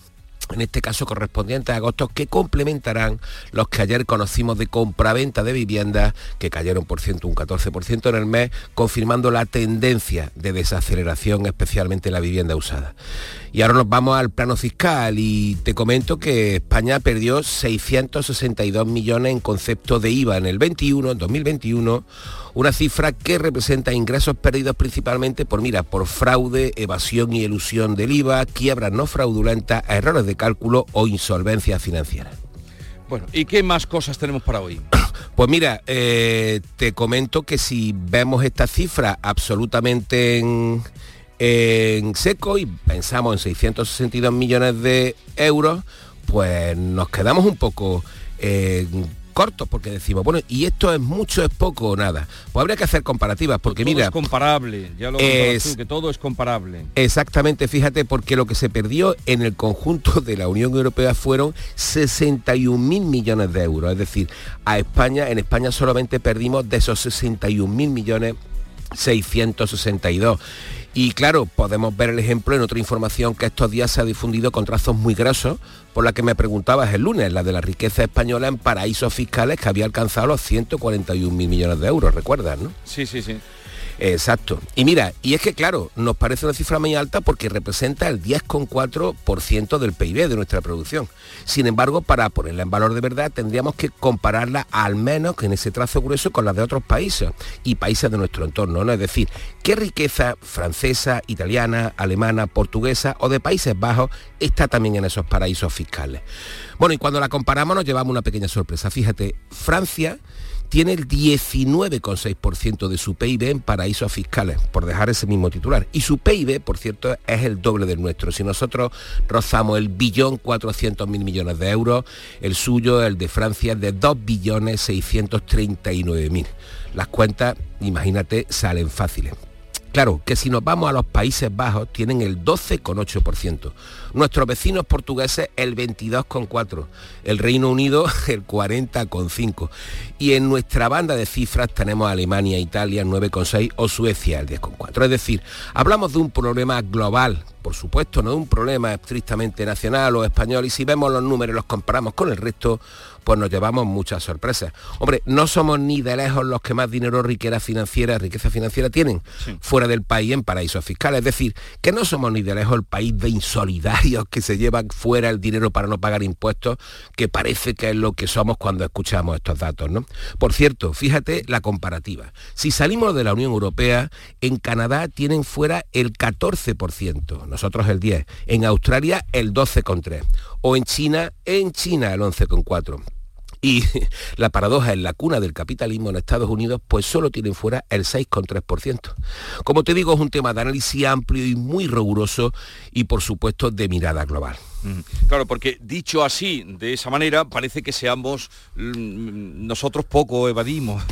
en este caso correspondiente a agosto, que complementarán los que ayer conocimos de compraventa de viviendas, que cayeron por un 14% en el mes, confirmando la tendencia de desaceleración, especialmente en la vivienda usada. Y ahora nos vamos al plano fiscal y te comento que España perdió 662 millones en concepto de IVA en el 21, en 2021, una cifra que representa ingresos perdidos principalmente por, mira, por fraude, evasión y elusión del IVA, quiebras no fraudulentas, errores de cálculo o insolvencia financiera. Bueno, ¿y qué más cosas tenemos para hoy? *coughs* Pues mira, eh, te comento que si vemos esta cifra absolutamente en, en seco y pensamos en 662 millones de euros, pues nos quedamos un poco eh, cortos porque decimos, bueno, y esto es mucho, es poco o nada. Pues habría que hacer comparativas porque todo mira... Es comparable, ya lo es- tú, que todo es comparable. Exactamente, fíjate, porque lo que se perdió en el conjunto *laughs* de la Unión Europea fueron 61 mil millones de euros. Es decir, a España, en España solamente perdimos de esos 61 mil millones 662. Y claro, podemos ver el ejemplo en otra información que estos días se ha difundido con trazos muy grasos, por la que me preguntabas el lunes, la de la riqueza española en paraísos fiscales que había alcanzado los 141 mil millones de euros, ¿recuerdas, no? Sí, sí, sí. Exacto. Y mira, y es que claro, nos parece una cifra muy alta porque representa el 10,4% del PIB de nuestra producción. Sin embargo, para ponerla en valor de verdad, tendríamos que compararla al menos en ese trazo grueso con las de otros países y países de nuestro entorno, ¿no? Es decir, ¿qué riqueza francesa, italiana, alemana, portuguesa o de Países Bajos está también en esos paraísos fiscales? Bueno, y cuando la comparamos nos llevamos una pequeña sorpresa. Fíjate, Francia tiene el 19,6% de su PIB en paraísos fiscales, por dejar ese mismo titular. Y su PIB, por cierto, es el doble del nuestro. Si nosotros rozamos el billón 400 mil millones de euros, el suyo, el de Francia, es de 2 billones 639 mil. Las cuentas, imagínate, salen fáciles. Claro, que si nos vamos a los Países Bajos tienen el 12,8%. Nuestros vecinos portugueses el 22,4%. El Reino Unido *laughs* el 40,5%. Y en nuestra banda de cifras tenemos Alemania, Italia el 9,6% o Suecia el 10,4%. Es decir, hablamos de un problema global, por supuesto, no de un problema estrictamente nacional o español. Y si vemos los números y los comparamos con el resto, pues nos llevamos muchas sorpresas. Hombre, no somos ni de lejos los que más dinero, riqueza financiera, riqueza financiera tienen fuera del país en paraísos fiscales. Es decir, que no somos ni de lejos el país de insolidarios que se llevan fuera el dinero para no pagar impuestos, que parece que es lo que somos cuando escuchamos estos datos, ¿no? Por cierto, fíjate la comparativa. Si salimos de la Unión Europea, en Canadá tienen fuera el 14%, nosotros el 10%, en Australia el 12,3%, o en China, en China el 11,4%. Y *laughs* la paradoja en la cuna del capitalismo en Estados Unidos, pues solo tienen fuera el 6,3%. Como te digo, es un tema de análisis amplio y muy riguroso y por supuesto de mirada global. Claro, porque dicho así, de esa manera, parece que seamos mm, nosotros poco evadimos.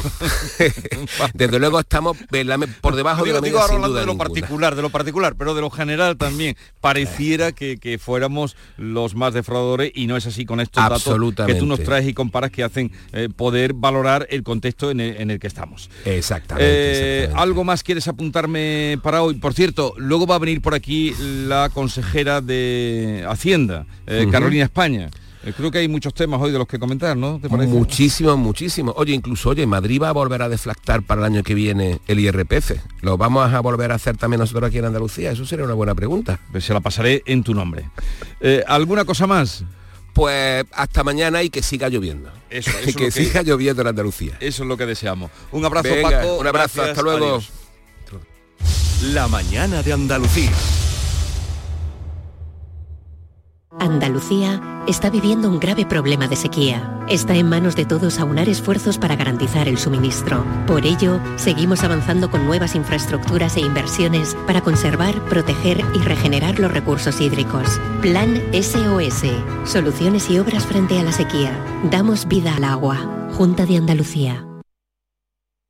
*laughs* Desde luego estamos ¿verdad? por debajo de la digo media ahora sin hablando duda de lo ninguna. particular, de lo particular, pero de lo general también. Pareciera que, que fuéramos los más defraudadores y no es así con estos datos que tú nos traes y comparas que hacen eh, poder valorar el contexto en el, en el que estamos. Exactamente. Eh, exactamente. ¿Algo más quieres apuntarme para hoy? Por cierto, luego va a venir por aquí la consejera de Hacienda, eh. Carolina España. Eh, creo que hay muchos temas hoy de los que comentar, ¿no? ¿Te parece? Muchísimo, muchísimo. Oye, incluso, oye, Madrid va a volver a deflactar para el año que viene el IRPF. ¿Lo vamos a volver a hacer también nosotros aquí en Andalucía? Eso sería una buena pregunta. Pues se la pasaré en tu nombre. Eh, ¿Alguna cosa más? Pues hasta mañana y que siga lloviendo. Eso, *laughs* eso es que, lo que- siga lloviendo en Andalucía. Eso es lo que deseamos. Un abrazo, Venga, Paco. un abrazo, Gracias, hasta luego. adiós. La mañana de Andalucía. Andalucía está viviendo un grave problema de sequía. Está en manos de todos aunar esfuerzos para garantizar el suministro. Por ello, seguimos avanzando con nuevas infraestructuras e inversiones para conservar, proteger y regenerar los recursos hídricos. Plan SOS. Soluciones y obras frente a la sequía. Damos vida al agua. Junta de Andalucía.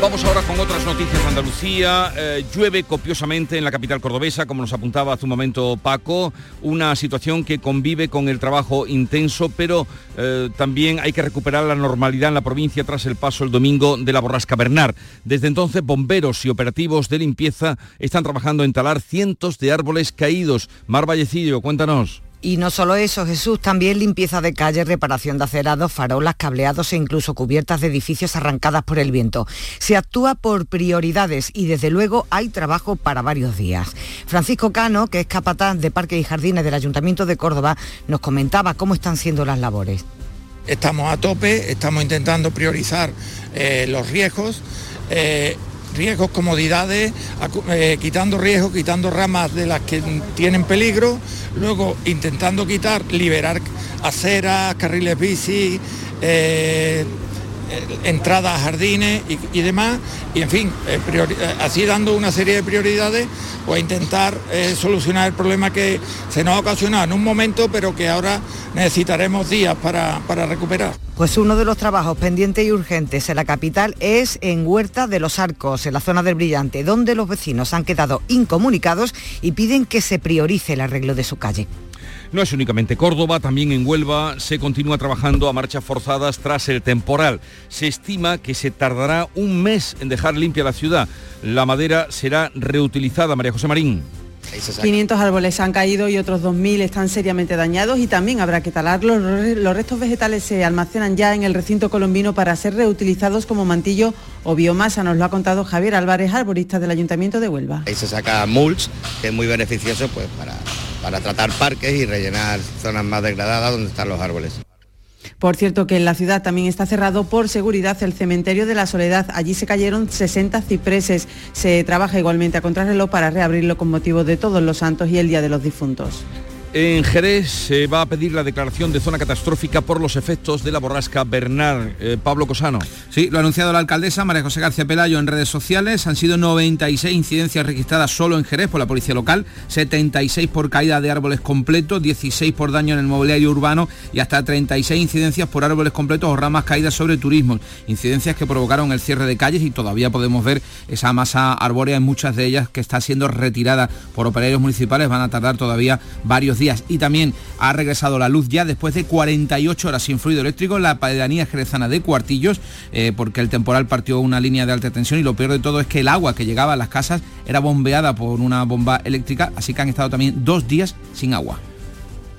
Vamos ahora con otras noticias de Andalucía. Eh, llueve copiosamente en la capital cordobesa, como nos apuntaba hace un momento Paco, una situación que convive con el trabajo intenso, pero eh, también hay que recuperar la normalidad en la provincia tras el paso el domingo de la borrasca Bernard. Desde entonces, bomberos y operativos de limpieza están trabajando en talar cientos de árboles caídos. Mar Vallecillo, cuéntanos. Y no solo eso, Jesús, también limpieza de calles, reparación de acerados, farolas, cableados e incluso cubiertas de edificios arrancadas por el viento. Se actúa por prioridades y desde luego hay trabajo para varios días. Francisco Cano, que es capataz de Parques y Jardines del Ayuntamiento de Córdoba, nos comentaba cómo están siendo las labores. Estamos a tope, estamos intentando priorizar eh, los riesgos. Eh, riesgos, comodidades, eh, quitando riesgos, quitando ramas de las que tienen peligro, luego intentando quitar, liberar aceras, carriles bici, eh, entradas a jardines y, demás, y en fin, eh, así dando una serie de prioridades, pues intentar solucionar el problema que se nos ha ocasionado en un momento, pero que ahora necesitaremos días para, para recuperar. Pues uno de los trabajos pendientes y urgentes en la capital es en Huerta de los Arcos, en la zona del Brillante, donde los vecinos han quedado incomunicados y piden que se priorice el arreglo de su calle. No es únicamente Córdoba, también en Huelva se continúa trabajando a marchas forzadas tras el temporal. Se estima que se tardará un mes en dejar limpia la ciudad. La madera será reutilizada, María José Marín. 500 árboles han caído y otros 2.000 están seriamente dañados y también habrá que talarlos. Los restos vegetales se almacenan ya en el recinto colombino para ser reutilizados como mantillo o biomasa, nos lo ha contado Javier Álvarez, arborista del Ayuntamiento de Huelva. Ahí se saca mulch, que es muy beneficioso pues, para, para tratar parques y rellenar zonas más degradadas donde están los árboles. Por cierto que en la ciudad también está cerrado por seguridad el cementerio de la Soledad. Allí se cayeron 60 cipreses. Se trabaja igualmente a contrarreloj para reabrirlo con motivo de todos los santos y el Día de los Difuntos. En Jerez se va a pedir la declaración de zona catastrófica por los efectos de la borrasca Bernard. Eh, Pablo Cosano. Sí, lo ha anunciado la alcaldesa María José García Pelayo en redes sociales. Han sido 96 incidencias registradas solo en Jerez por la policía local, 76 por caída de árboles completos, 16 por daño en el mobiliario urbano y hasta 36 incidencias por árboles completos o ramas caídas sobre turismo. Incidencias que provocaron el cierre de calles y todavía podemos ver esa masa arbórea en muchas de ellas que está siendo retirada por operarios municipales. Van a tardar todavía varios días y también ha regresado la luz ya después de 48 horas sin fluido eléctrico en la pedanía jerezana de Cuartillos eh, porque el temporal partió una línea de alta tensión y lo peor de todo es que el agua que llegaba a las casas era bombeada por una bomba eléctrica, así que han estado también dos días sin agua.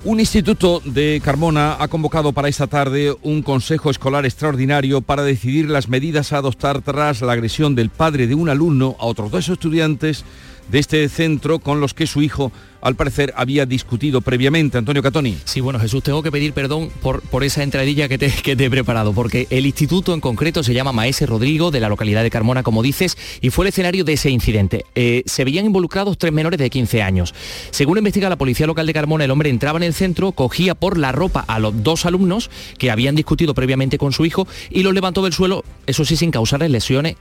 Un instituto de Carmona ha convocado para esta tarde un consejo escolar extraordinario para decidir las medidas a adoptar tras la agresión del padre de un alumno a otros dos estudiantes de este centro con los que su hijo al parecer había discutido previamente. Antonio Catoni. Sí, bueno, Jesús, tengo que pedir perdón por, por esa entradilla que te, *laughs* que te he preparado, porque el instituto en concreto se llama Maese Rodrigo, de la localidad de Carmona, como dices, y fue el escenario de ese incidente. Eh, se veían involucrados tres menores de 15 años. Según investiga la policía local de Carmona, el hombre entraba en el centro, cogía por la ropa a los dos alumnos que habían discutido previamente con su hijo y los levantó del suelo, eso sí, sin causarles lesiones,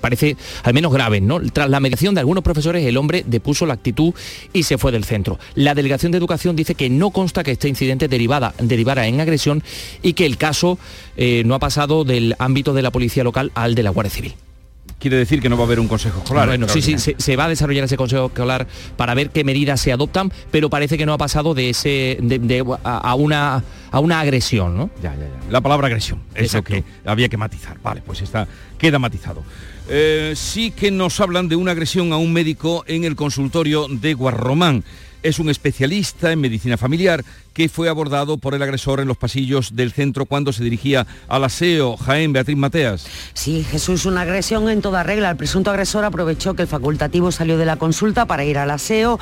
parece al menos graves, ¿no? Tras la mediación de algunos profesores, el hombre depuso la actitud y se fue del centro. La Delegación de Educación dice que no consta que este incidente derivara en agresión y que el caso eh, no ha pasado del ámbito de la policía local al de la Guardia Civil quiere decir que no va a haber un consejo escolar. Bueno, sí, sí, se, va a desarrollar ese consejo escolar para ver qué medidas se adoptan, pero parece que no ha pasado de ese a, una a una agresión, ¿no? Ya, ya, ya. La palabra agresión, eso que había que matizar. Vale, pues está queda matizado. Eh, sí que nos hablan de una agresión a un médico en el consultorio de Guarromán. Es un especialista en medicina familiar que fue abordado por el agresor en los pasillos del centro cuando se dirigía al aseo. Jaén, Beatriz Mateas. Sí, Jesús, una agresión en toda regla. El presunto agresor aprovechó que el facultativo salió de la consulta para ir al aseo,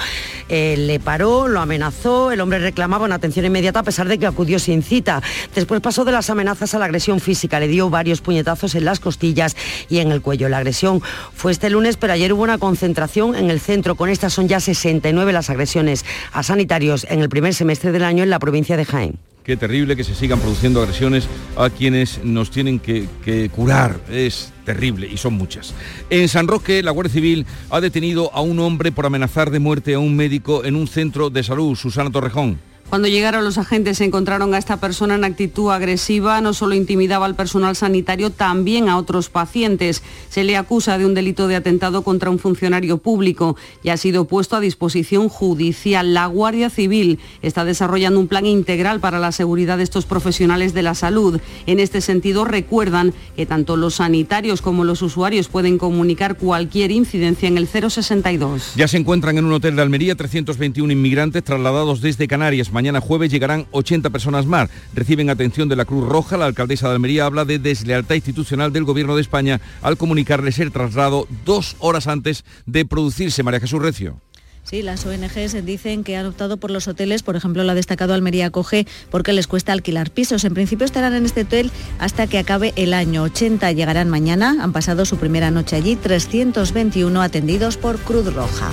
eh, le paró, lo amenazó, el hombre reclamaba una atención inmediata a pesar de que acudió sin cita. Después pasó de las amenazas a la agresión física, le dio varios puñetazos en las costillas y en el cuello. La agresión fue este lunes, pero ayer hubo una concentración en el centro. Con estas son ya 69 las agresiones a sanitarios en el primer semestre del año en la provincia de Jaén. Qué terrible que se sigan produciendo agresiones a quienes nos tienen que, que, curar. Es terrible y son muchas. En San Roque, la Guardia Civil ha detenido a un hombre por amenazar de muerte a un médico en un centro de salud. Susana Torrejón. Cuando llegaron los agentes se encontraron a esta persona en actitud agresiva, no solo intimidaba al personal sanitario, también a otros pacientes. Se le acusa de un delito de atentado contra un funcionario público y ha sido puesto a disposición judicial. La Guardia Civil está desarrollando un plan integral para la seguridad de estos profesionales de la salud. En este sentido, recuerdan que tanto los sanitarios como los usuarios pueden comunicar cualquier incidencia en el 062. Ya se encuentran en un hotel de Almería 321 inmigrantes trasladados desde Canarias. Mañana jueves llegarán 80 personas más. Reciben atención de la Cruz Roja. La alcaldesa de Almería habla de deslealtad institucional del Gobierno de España al comunicarles el traslado dos horas antes de producirse. María Jesús Recio. Sí, las ONGs dicen que han optado por los hoteles, por ejemplo, la destacado Almería Coge, porque les cuesta alquilar pisos. En principio estarán en este hotel hasta que acabe el año. 80 llegarán mañana, han pasado su primera noche allí, 321 atendidos por Cruz Roja.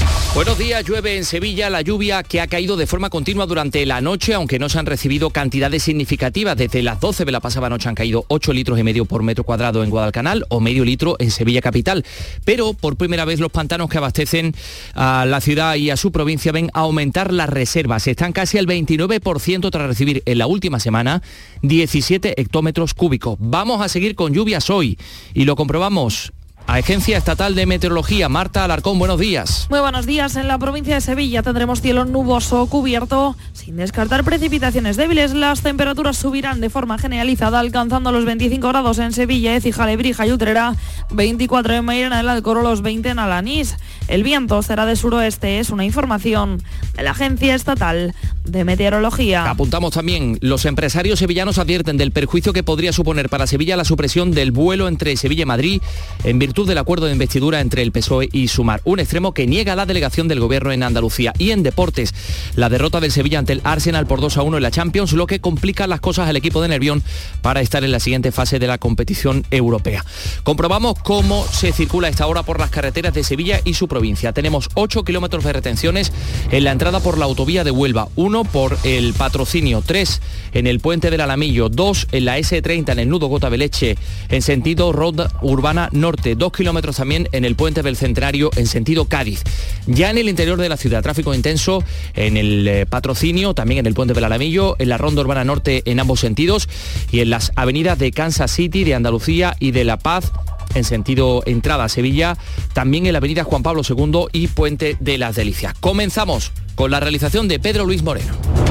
Buenos días, llueve en Sevilla la lluvia que ha caído de forma continua durante la noche, aunque no se han recibido cantidades significativas. Desde las 12 de la pasada noche han caído 8 litros y medio por metro cuadrado en Guadalcanal o medio litro en Sevilla capital. Pero por primera vez los pantanos que abastecen a la ciudad y a su provincia ven aumentar las reservas. Están casi al 29% tras recibir en la última semana 17 hectómetros cúbicos. Vamos a seguir con lluvias hoy y lo comprobamos Agencia Estatal de Meteorología, Marta Alarcón, buenos días. Muy buenos días. En la provincia de Sevilla tendremos cielo nuboso cubierto, sin descartar precipitaciones débiles. Las temperaturas subirán de forma generalizada, alcanzando los 25 grados en Sevilla, Écija, Lebrija y Utrera, 24 en Mairena del Alcoro, los 20 en Alanís. El viento será de suroeste, es una información de la Agencia Estatal de Meteorología. Apuntamos también, los empresarios sevillanos advierten del perjuicio que podría suponer para Sevilla la supresión del vuelo entre Sevilla y Madrid en virtud del acuerdo de investidura entre el PSOE y Sumar, un extremo que niega la delegación del gobierno en Andalucía. Y en deportes, la derrota del Sevilla ante el Arsenal por 2 a 1 en la Champions, lo que complica las cosas al equipo de Nervión para estar en la siguiente fase de la competición europea. Comprobamos cómo se circula esta hora por las carreteras de Sevilla y su provincia. Tenemos 8 kilómetros de retenciones en la entrada por la autovía de Huelva, 1 por el patrocinio, 3 en el puente del Alamillo, 2 en la S30 en el nudo Gota Beleche en sentido Road Urbana Norte, 2 kilómetros también en el puente del Centenario en sentido Cádiz. Ya en el interior de la ciudad, tráfico intenso en el eh, patrocinio, también en el puente del Alamillo, en la Ronda Urbana Norte en ambos sentidos y en las avenidas de Kansas City, de Andalucía y de La Paz en sentido entrada a Sevilla, también en la avenida Juan Pablo II y Puente de las Delicias. Comenzamos con la realización de Pedro Luis Moreno.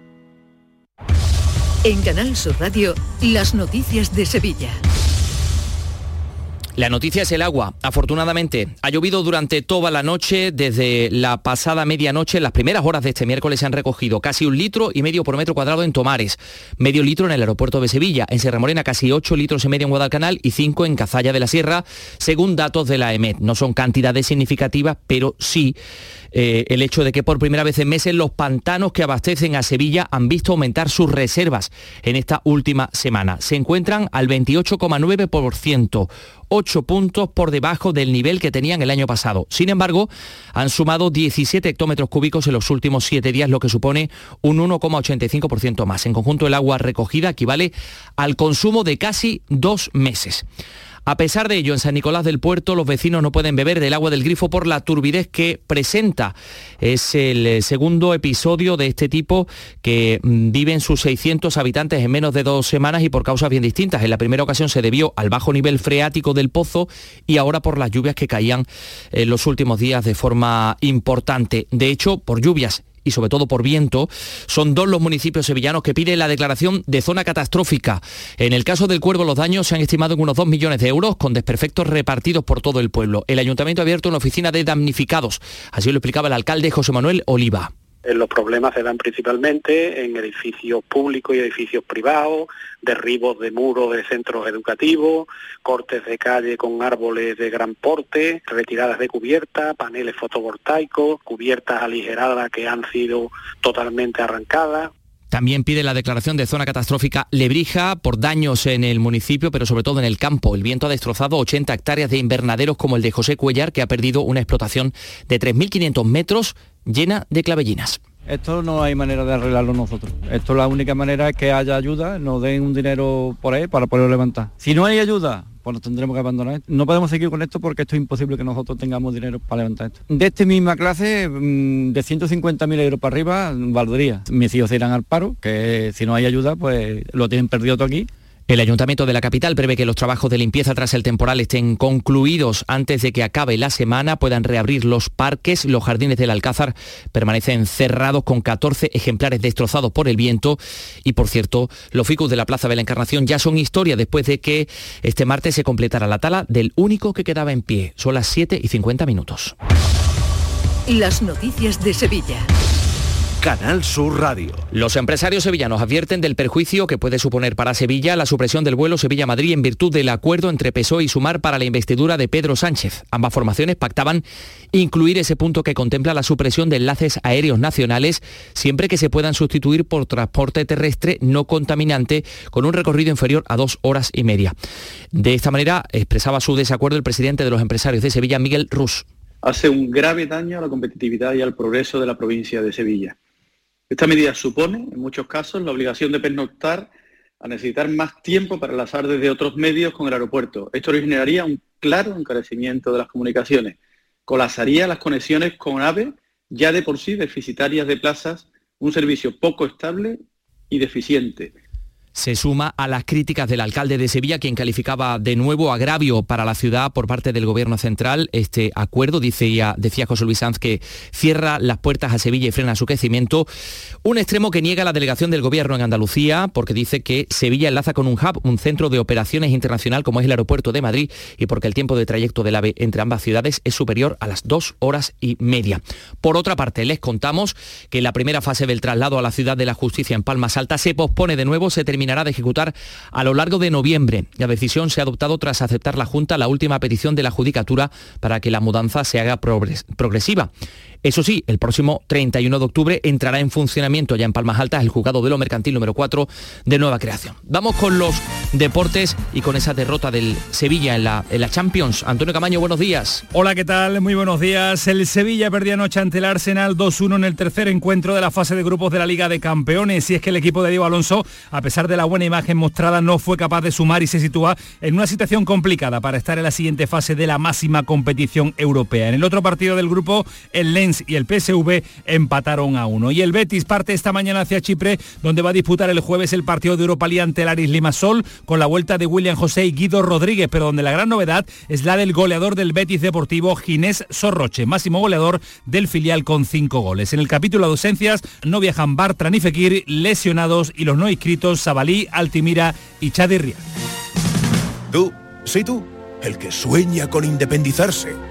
En Canal Sur Radio, las noticias de Sevilla. La noticia es el agua. Afortunadamente, ha llovido durante toda la noche. Desde la pasada medianoche, las primeras horas de este miércoles se han recogido casi un litro y medio por metro cuadrado en Tomares, medio litro en el aeropuerto de Sevilla, en Sierra Morena casi 8 litros y medio en Guadalcanal y 5 en Cazalla de la Sierra, según datos de la EMET. No son cantidades significativas, pero sí eh, el hecho de que por primera vez en meses los pantanos que abastecen a Sevilla han visto aumentar sus reservas en esta última semana. Se encuentran al 28,9%. 8 puntos por debajo del nivel que tenían el año pasado. Sin embargo, han sumado 17 hectómetros cúbicos en los últimos 7 días, lo que supone un 1,85% más. En conjunto, el agua recogida equivale al consumo de casi dos meses. A pesar de ello, en San Nicolás del Puerto los vecinos no pueden beber del agua del grifo por la turbidez que presenta. Es el eh, segundo episodio de este tipo que mm, viven sus 600 habitantes en menos de dos semanas y por causas bien distintas. En la primera ocasión se debió al bajo nivel freático del pozo y ahora por las lluvias que caían en los últimos días de forma importante. De hecho, por lluvias y sobre todo por viento, son dos los municipios sevillanos que piden la declaración de zona catastrófica. En el caso del Cuervo los daños se han estimado en unos 2 millones de euros con desperfectos repartidos por todo el pueblo. El ayuntamiento ha abierto una oficina de damnificados. Así lo explicaba el alcalde José Manuel Oliva. Eh, los problemas se dan principalmente en edificios públicos y edificios privados, derribos de muros de centros educativos, cortes de calle con árboles de gran porte, retiradas de cubierta, paneles fotovoltaicos, cubiertas aligeradas que han sido totalmente arrancadas. También pide la declaración de zona catastrófica Lebrija por daños en el municipio, pero sobre todo en el campo. El viento ha destrozado 80 hectáreas de invernaderos como el de José Cuellar, que ha perdido una explotación de 3.500 metros llena de clavellinas. Esto no hay manera de arreglarlo nosotros. Esto la única manera es que haya ayuda, nos den un dinero por ahí para poderlo levantar. Si no hay ayuda, pues nos tendremos que abandonar. No podemos seguir con esto porque esto es imposible que nosotros tengamos dinero para levantar esto. De esta misma clase, mm, de 150.000 euros para arriba, valdría. Mis hijos se irán al paro, que si no hay ayuda, pues lo tienen perdido todo aquí el Ayuntamiento de la capital prevé que los trabajos de limpieza tras el temporal estén concluidos antes de que acabe la semana, puedan reabrir los parques. Los jardines del Alcázar permanecen cerrados con 14 ejemplares destrozados por el viento. Y por cierto, los ficus de la Plaza de la Encarnación ya son historia después de que este martes se completara la tala del único que quedaba en pie. Son las 7 y 50 minutos. Las noticias de Sevilla. Canal Sur Radio. Los empresarios sevillanos advierten del perjuicio que puede suponer para Sevilla la supresión del vuelo Sevilla-Madrid en virtud del acuerdo entre PSOE y Sumar para la investidura de Pedro Sánchez. Ambas formaciones pactaban incluir ese punto que contempla la supresión de enlaces aéreos nacionales siempre que se puedan sustituir por transporte terrestre no contaminante con un recorrido inferior a dos horas y media. De esta manera expresaba su desacuerdo el presidente de los empresarios de Sevilla, Miguel Rus. Hace un grave daño a la competitividad y al progreso de la provincia de Sevilla esta medida supone, en muchos casos, la obligación de pernoctar a necesitar más tiempo para enlazar desde otros medios con el aeropuerto. Esto originaría un claro encarecimiento de las comunicaciones, colapsaría las conexiones con AVE, ya de por sí deficitarias de plazas, un servicio poco estable y deficiente se suma a las críticas del alcalde de Sevilla, quien calificaba de nuevo agravio para la ciudad por parte del gobierno central este acuerdo. Decía, decía José Luis Sanz que cierra las puertas a Sevilla y frena su crecimiento. Un extremo que niega la delegación del gobierno en Andalucía, porque dice que Sevilla enlaza con un hub, un centro de operaciones internacional como es el aeropuerto de Madrid, y porque el tiempo de trayecto del AVE entre ambas ciudades es superior a las dos horas y media. Por otra parte, les contamos que la primera fase del traslado a la ciudad de la justicia en Palmas Alta se pospone de nuevo, se termina terminará de ejecutar a lo largo de noviembre. La decisión se ha adoptado tras aceptar la Junta la última petición de la Judicatura para que la mudanza se haga progresiva. Eso sí, el próximo 31 de octubre entrará en funcionamiento ya en Palmas Altas el juzgado de lo mercantil número 4 de nueva creación. Vamos con los deportes y con esa derrota del Sevilla en la, Champions. Antonio Camaño, buenos días. Hola, ¿qué tal? Muy buenos días. El Sevilla perdía anoche ante el Arsenal 2-1 en el tercer encuentro de la fase de grupos de la Liga de Campeones. Y es que el equipo de Diego Alonso, a pesar de la buena imagen mostrada, no fue capaz de sumar y se sitúa en una situación complicada para estar en la siguiente fase de la máxima competición europea. En el otro partido del grupo, el Lens y el PSV empataron a uno. Y el Betis parte esta mañana hacia Chipre, donde va a disputar el jueves el partido de Europa League ante el Aris Limassol, con la vuelta de William José y Guido Rodríguez, pero donde la gran novedad es la del goleador del Betis Deportivo, Ginés Sorroche, máximo goleador del filial con cinco goles. En el capítulo de ausencias no viajan Bartra ni Fekir, lesionados y los no inscritos Sabalí, Altimira y Chadirria. Tú, sí tú, el que sueña con independizarse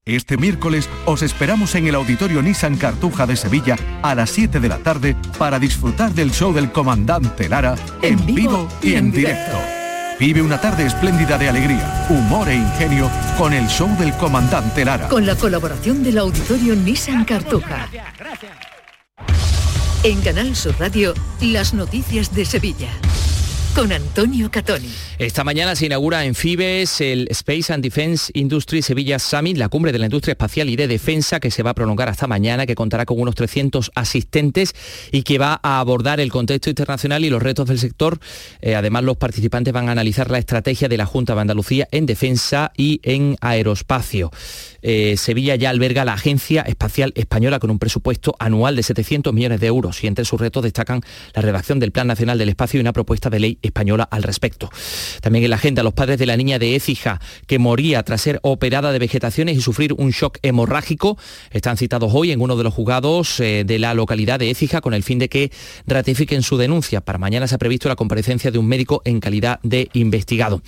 Este miércoles os esperamos en el Auditorio Nissan Cartuja de Sevilla a las 7 de la tarde para disfrutar del show del comandante Lara en vivo y en directo. Vive una tarde espléndida de alegría, humor e ingenio con el show del comandante Lara. Con la colaboración del Auditorio Nissan Cartuja. En Canal Sur Radio, las noticias de Sevilla. Con Antonio Catoni. Esta mañana se inaugura en Fibes el Space and Defense Industry Sevilla Summit, la cumbre de la industria espacial y de defensa que se va a prolongar hasta mañana, que contará con unos 300 asistentes y que va a abordar el contexto internacional y los retos del sector. Eh, además, los participantes van a analizar la estrategia de la Junta de Andalucía en defensa y en aeroespacio. Eh, Sevilla ya alberga la Agencia Espacial Española con un presupuesto anual de 700 millones de euros y entre sus retos destacan la redacción del Plan Nacional del Espacio y una propuesta de ley española al respecto. También en la agenda los padres de la niña de Écija que moría tras ser operada de vegetaciones y sufrir un shock hemorrágico están citados hoy en uno de los juzgados eh, de la localidad de Écija con el fin de que ratifiquen su denuncia. Para mañana se ha previsto la comparecencia de un médico en calidad de investigado.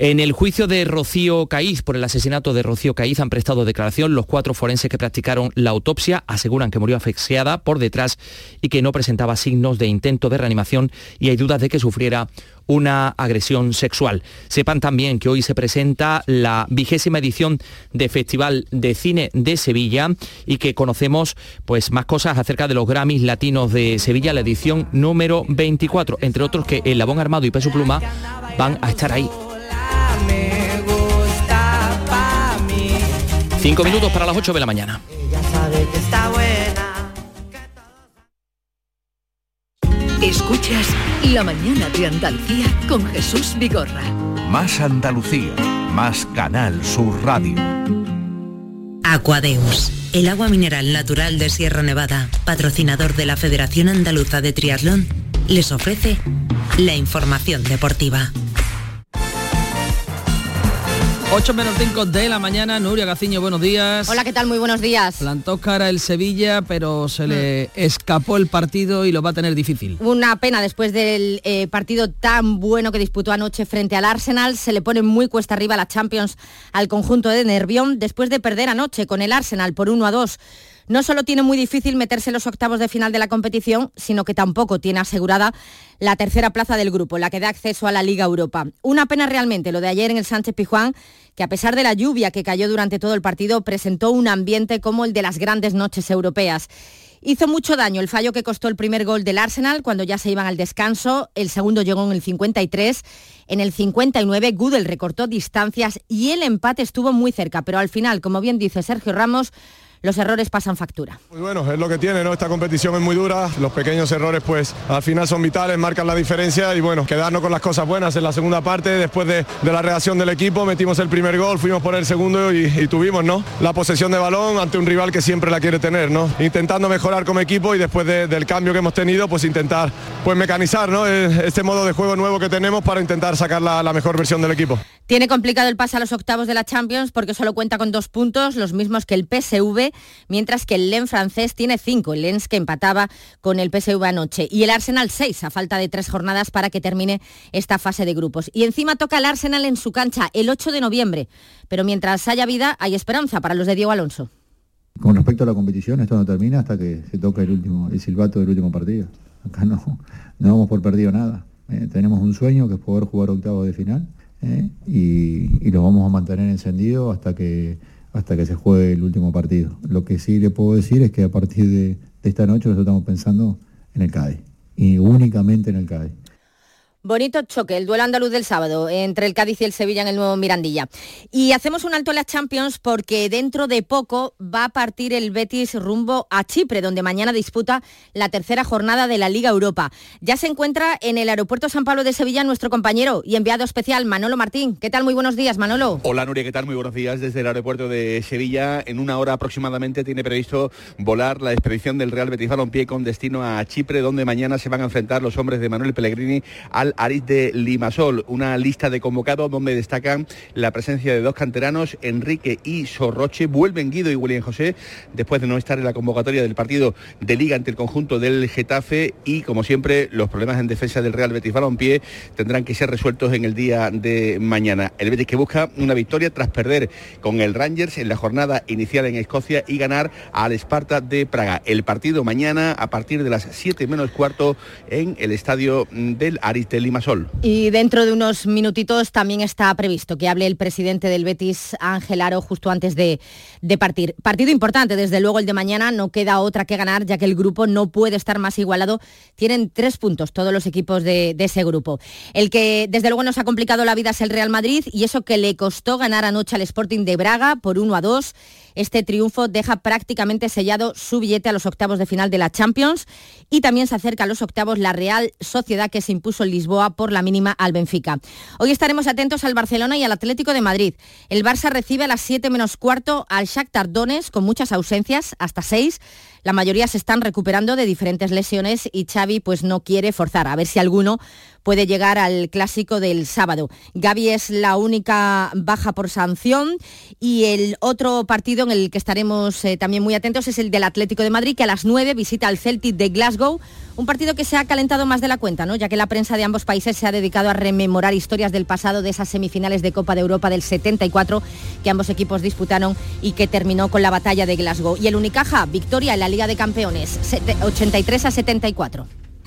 En el juicio de Rocío Caíz por el asesinato de Rocío Caíz han prestado declaración los cuatro forenses que practicaron la autopsia, aseguran que murió asfixiada por detrás y que no presentaba signos de intento de reanimación y hay dudas de que sufriera una agresión sexual. Sepan también que hoy se presenta la vigésima edición de Festival de Cine de Sevilla y que conocemos pues más cosas acerca de los Grammys Latinos de Sevilla, la edición número 24, entre otros que el Labón Armado y Peso Pluma van a estar ahí. Cinco minutos para las 8 de la mañana. Escuchas La mañana de Andalucía con Jesús Vigorra. Más Andalucía, más Canal Sur Radio. Aquadeus, el agua mineral natural de Sierra Nevada, patrocinador de la Federación Andaluza de Triatlón, les ofrece la información deportiva. 8 menos 5 de la mañana, Nuria Gaciño, buenos días. Hola, ¿qué tal? Muy buenos días. Plantó cara el Sevilla, pero se le escapó el partido y lo va a tener difícil. Una pena después del eh, partido tan bueno que disputó anoche frente al Arsenal. Se le pone muy cuesta arriba la Champions al conjunto de Nervión después de perder anoche con el Arsenal por 1 a 2 no solo tiene muy difícil meterse en los octavos de final de la competición, sino que tampoco tiene asegurada la tercera plaza del grupo, la que da acceso a la Liga Europa. Una pena realmente lo de ayer en el Sánchez Pijuán, que a pesar de la lluvia que cayó durante todo el partido, presentó un ambiente como el de las grandes noches europeas. Hizo mucho daño el fallo que costó el primer gol del Arsenal cuando ya se iban al descanso. El segundo llegó en el 53. En el 59 Gudel recortó distancias y el empate estuvo muy cerca, pero al final, como bien dice Sergio Ramos, los errores pasan factura. Muy bueno, es lo que tiene, ¿no? Esta competición es muy dura, los pequeños errores pues al final son vitales, marcan la diferencia y bueno, quedarnos con las cosas buenas en la segunda parte, después de, la reacción del equipo, metimos el primer gol, fuimos por el segundo y, tuvimos, ¿no? La posesión de balón ante un rival que siempre la quiere tener, ¿no? Intentando mejorar como equipo y después del cambio que hemos tenido, pues intentar pues mecanizar, ¿no? Este modo de juego nuevo que tenemos para intentar sacar la, la mejor versión del equipo. Tiene complicado el pase a los octavos de la Champions porque solo cuenta con dos puntos, los mismos que el PSV, mientras que el Lens francés tiene cinco, el Lens que empataba con el PSV anoche, y el Arsenal seis, a falta de tres jornadas para que termine esta fase de grupos. Y encima toca el Arsenal en su cancha el 8 de noviembre, pero mientras haya vida hay esperanza para los de Diego Alonso. Con respecto a la competición, esto no termina hasta que se toca el último, el silbato del último partido. Acá no, no vamos por perdido nada. Eh, tenemos un sueño que es poder jugar octavos de final ¿eh? y, lo vamos a mantener encendido hasta que, hasta que se juegue el último partido. Lo que sí le puedo decir es que a partir de, esta noche nosotros estamos pensando en el CADE y únicamente en el CADE. Bonito choque, el duelo andaluz del sábado entre el Cádiz y el Sevilla en el nuevo Mirandilla. Y hacemos un alto en las Champions porque dentro de poco va a partir el Betis rumbo a Chipre, donde mañana disputa la tercera jornada de la Liga Europa. Ya se encuentra en el aeropuerto San Pablo de Sevilla nuestro compañero y enviado especial Manolo Martín. ¿Qué tal? Muy buenos días, Manolo. Hola Nuria, ¿qué tal? Muy buenos días desde el aeropuerto de Sevilla. En una hora aproximadamente tiene previsto volar la expedición del Real Betis Balompié con destino a Chipre, donde mañana se van a enfrentar los hombres de Manuel Pellegrini al Aris de Limasol, una lista de convocados donde destacan la presencia de dos canteranos, Enrique y Sorroche. Vuelven Guido y William José después de no estar en la convocatoria del partido de liga ante el conjunto del Getafe y como siempre los problemas en defensa del Real Betis Balompié tendrán que ser resueltos en el día de mañana. El Betis que busca una victoria tras perder con el Rangers en la jornada inicial en Escocia y ganar al Esparta de Praga. El partido mañana a partir de las 7 menos cuarto en el estadio del Ariste Limasol. Y dentro de unos minutitos también está previsto que hable el presidente del Betis, Ángel Aro, justo antes de, de partir. Partido importante, desde luego el de mañana, no queda otra que ganar, ya que el grupo no puede estar más igualado. Tienen tres puntos todos los equipos de, de ese grupo. El que desde luego nos ha complicado la vida es el Real Madrid y eso que le costó ganar anoche al Sporting de Braga por 1 a 2. Este triunfo deja prácticamente sellado su billete a los octavos de final de la Champions y también se acerca a los octavos la Real Sociedad que se impuso en Lisboa por la mínima al Benfica. Hoy estaremos atentos al Barcelona y al Atlético de Madrid. El Barça recibe a las 7 menos cuarto al Shakhtar Donetsk con muchas ausencias, hasta 6. La mayoría se están recuperando de diferentes lesiones y Xavi pues no quiere forzar, a ver si alguno puede llegar al clásico del sábado. Gaby es la única baja por sanción y el otro partido en el que estaremos eh, también muy atentos es el del Atlético de Madrid que a las 9 visita al Celtic de Glasgow, un partido que se ha calentado más de la cuenta, ¿no? ya que la prensa de ambos países se ha dedicado a rememorar historias del pasado de esas semifinales de Copa de Europa del 74 que ambos equipos disputaron y que terminó con la batalla de Glasgow. Y el Unicaja, victoria en la Liga de Campeones, 83 a 74.